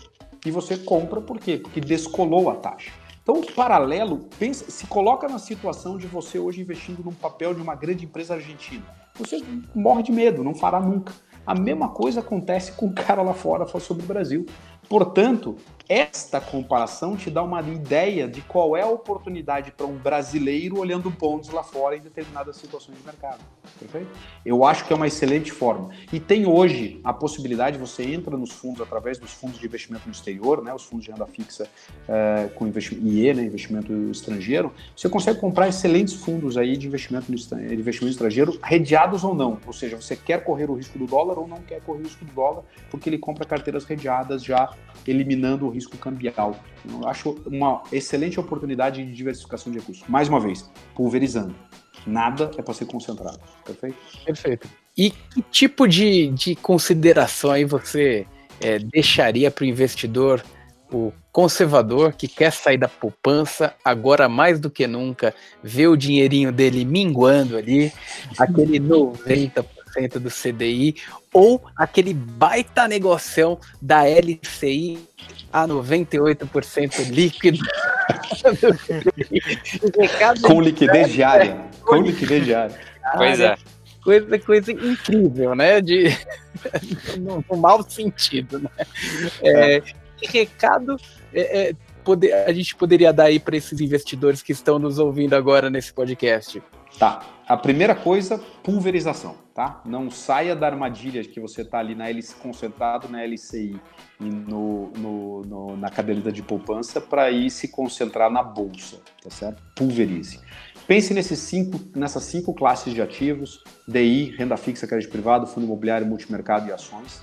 E você compra por quê? Porque descolou a taxa. Então, o paralelo, pensa, se coloca na situação de você hoje investindo num papel de uma grande empresa argentina. Você morre de medo, não fará nunca. A mesma coisa acontece com o cara lá fora sobre o Brasil. Portanto, esta comparação te dá uma ideia de qual é a oportunidade para um brasileiro olhando bonds lá fora em determinadas situações de mercado. Perfeito? Eu acho que é uma excelente forma. E tem hoje a possibilidade, você entra nos fundos através dos fundos de investimento no exterior, né, os fundos de renda fixa é, com investimento IE, né, investimento estrangeiro, você consegue comprar excelentes fundos aí de investimento, no, de investimento estrangeiro, redeados ou não. Ou seja, você quer correr o risco do dólar ou não quer correr o risco do dólar, porque ele compra carteiras redeadas já eliminando o risco cambial. Eu acho uma excelente oportunidade de diversificação de recursos. Mais uma vez, pulverizando. Nada é para ser concentrado. Perfeito? Perfeito. E que tipo de, de consideração aí você é, deixaria para o investidor, o conservador que quer sair da poupança, agora mais do que nunca, ver o dinheirinho dele minguando ali, aquele <laughs> 90% do CDI, ou aquele baita negocião da LCI a 98% líquido. <laughs> Com liquidez diária. Com liquidez diária. Pois é. Coisa, coisa incrível, né? De, <laughs> no, no mau sentido, né? É, que recado é, é, poder, a gente poderia dar aí para esses investidores que estão nos ouvindo agora nesse podcast? Tá. A primeira coisa, pulverização, tá? Não saia da armadilha que você está ali na LC, concentrado na LCI e no, no, no na caderneta de poupança para ir se concentrar na bolsa, tá certo? Pulverize. pense nesses cinco, nessas cinco classes de ativos: DI, renda fixa, crédito privado, fundo imobiliário, multimercado e ações.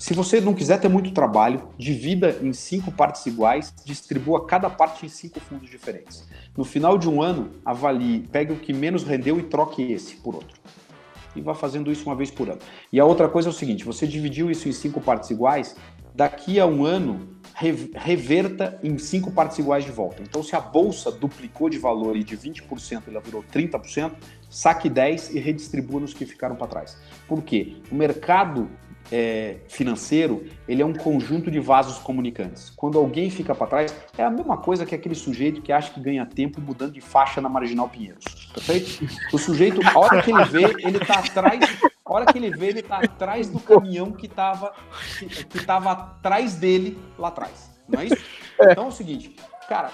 Se você não quiser ter muito trabalho, divida em cinco partes iguais, distribua cada parte em cinco fundos diferentes. No final de um ano, avalie, pegue o que menos rendeu e troque esse por outro. E vá fazendo isso uma vez por ano. E a outra coisa é o seguinte: você dividiu isso em cinco partes iguais, daqui a um ano, reverta em cinco partes iguais de volta. Então, se a bolsa duplicou de valor e de 20% ela virou 30%, saque 10 e redistribua nos que ficaram para trás. Por quê? O mercado é, financeiro, ele é um conjunto de vasos comunicantes. Quando alguém fica para trás, é a mesma coisa que aquele sujeito que acha que ganha tempo mudando de faixa na Marginal Pinheiros, perfeito? O sujeito, a hora que ele vê, ele está atrás, a hora que ele vê, ele está atrás do caminhão que estava que, que tava atrás dele lá atrás, não é isso? É. Então é o seguinte, cara,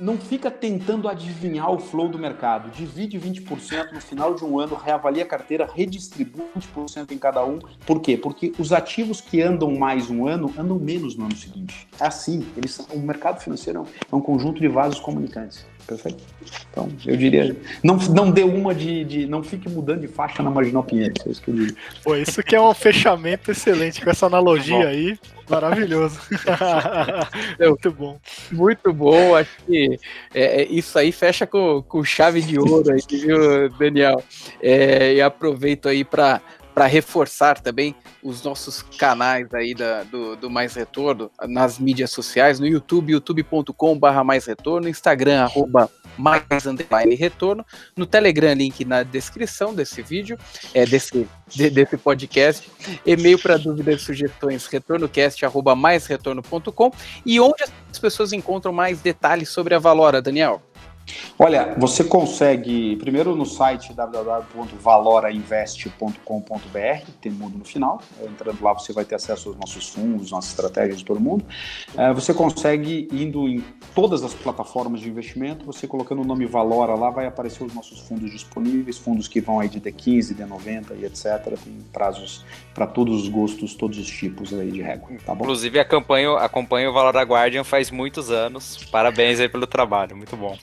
não fica tentando adivinhar o flow do mercado. Divide 20% no final de um ano, reavalia a carteira, redistribui 20% em cada um. Por quê? Porque os ativos que andam mais um ano andam menos no ano seguinte. É assim. Eles são, o mercado financeiro é um conjunto de vasos comunicantes. Perfeito? Então, eu diria. Não, não dê uma de, de. Não fique mudando de faixa na Marginal Pinheiros. É isso que eu diria. Pô, isso que é um fechamento excelente com essa analogia aí. Maravilhoso. <laughs> muito bom. Muito bom. Acho que é, é, isso aí fecha com, com chave de ouro aí, viu, Daniel? É, e aproveito aí para para reforçar também os nossos canais aí da, do, do Mais Retorno nas mídias sociais, no YouTube, youtube.com.br mais retorno, Instagram, arroba mais underline retorno, no Telegram, link na descrição desse vídeo, é, desse, de, desse podcast, e-mail para dúvidas e sugestões, retornocast, arroba mais retorno.com, e onde as pessoas encontram mais detalhes sobre a Valora, Daniel? Olha, você consegue, primeiro no site www.valorainvest.com.br, tem mundo no final. Entrando lá, você vai ter acesso aos nossos fundos, nossas estratégias de todo mundo. É, você consegue, indo em todas as plataformas de investimento, você colocando o nome Valora lá, vai aparecer os nossos fundos disponíveis, fundos que vão aí de D15, D90 e etc. Tem prazos para todos os gostos, todos os tipos aí de régua. Tá bom? Inclusive, acompanho, acompanho o Valora Guardian faz muitos anos. Parabéns aí pelo trabalho, muito bom.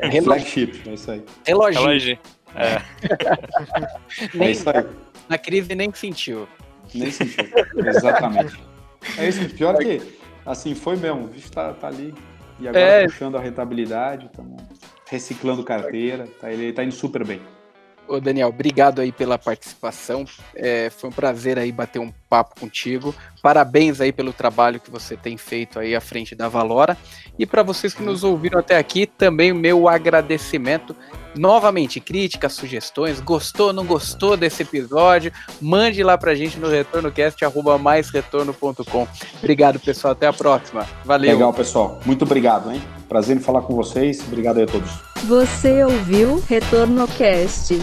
É flagship, é isso aí. Reloginho. Relógio. É. <laughs> nem, é isso aí. Na crise nem sentiu. Nem sentiu, exatamente. É isso, pior que, assim, foi mesmo. O bicho tá, tá ali. E agora é. puxando a rentabilidade, estamos reciclando carteira. Tá, ele tá indo super bem. Ô Daniel, obrigado aí pela participação. É, foi um prazer aí bater um papo contigo. Parabéns aí pelo trabalho que você tem feito aí à frente da Valora. E para vocês que nos ouviram até aqui, também o meu agradecimento. Novamente, críticas, sugestões, gostou, não gostou desse episódio? Mande lá pra gente no retornocast, arroba maisretorno.com. Obrigado, pessoal. Até a próxima. Valeu. Legal, pessoal. Muito obrigado, hein? Prazer em falar com vocês. Obrigado aí a todos. Você ouviu Retorno Cast.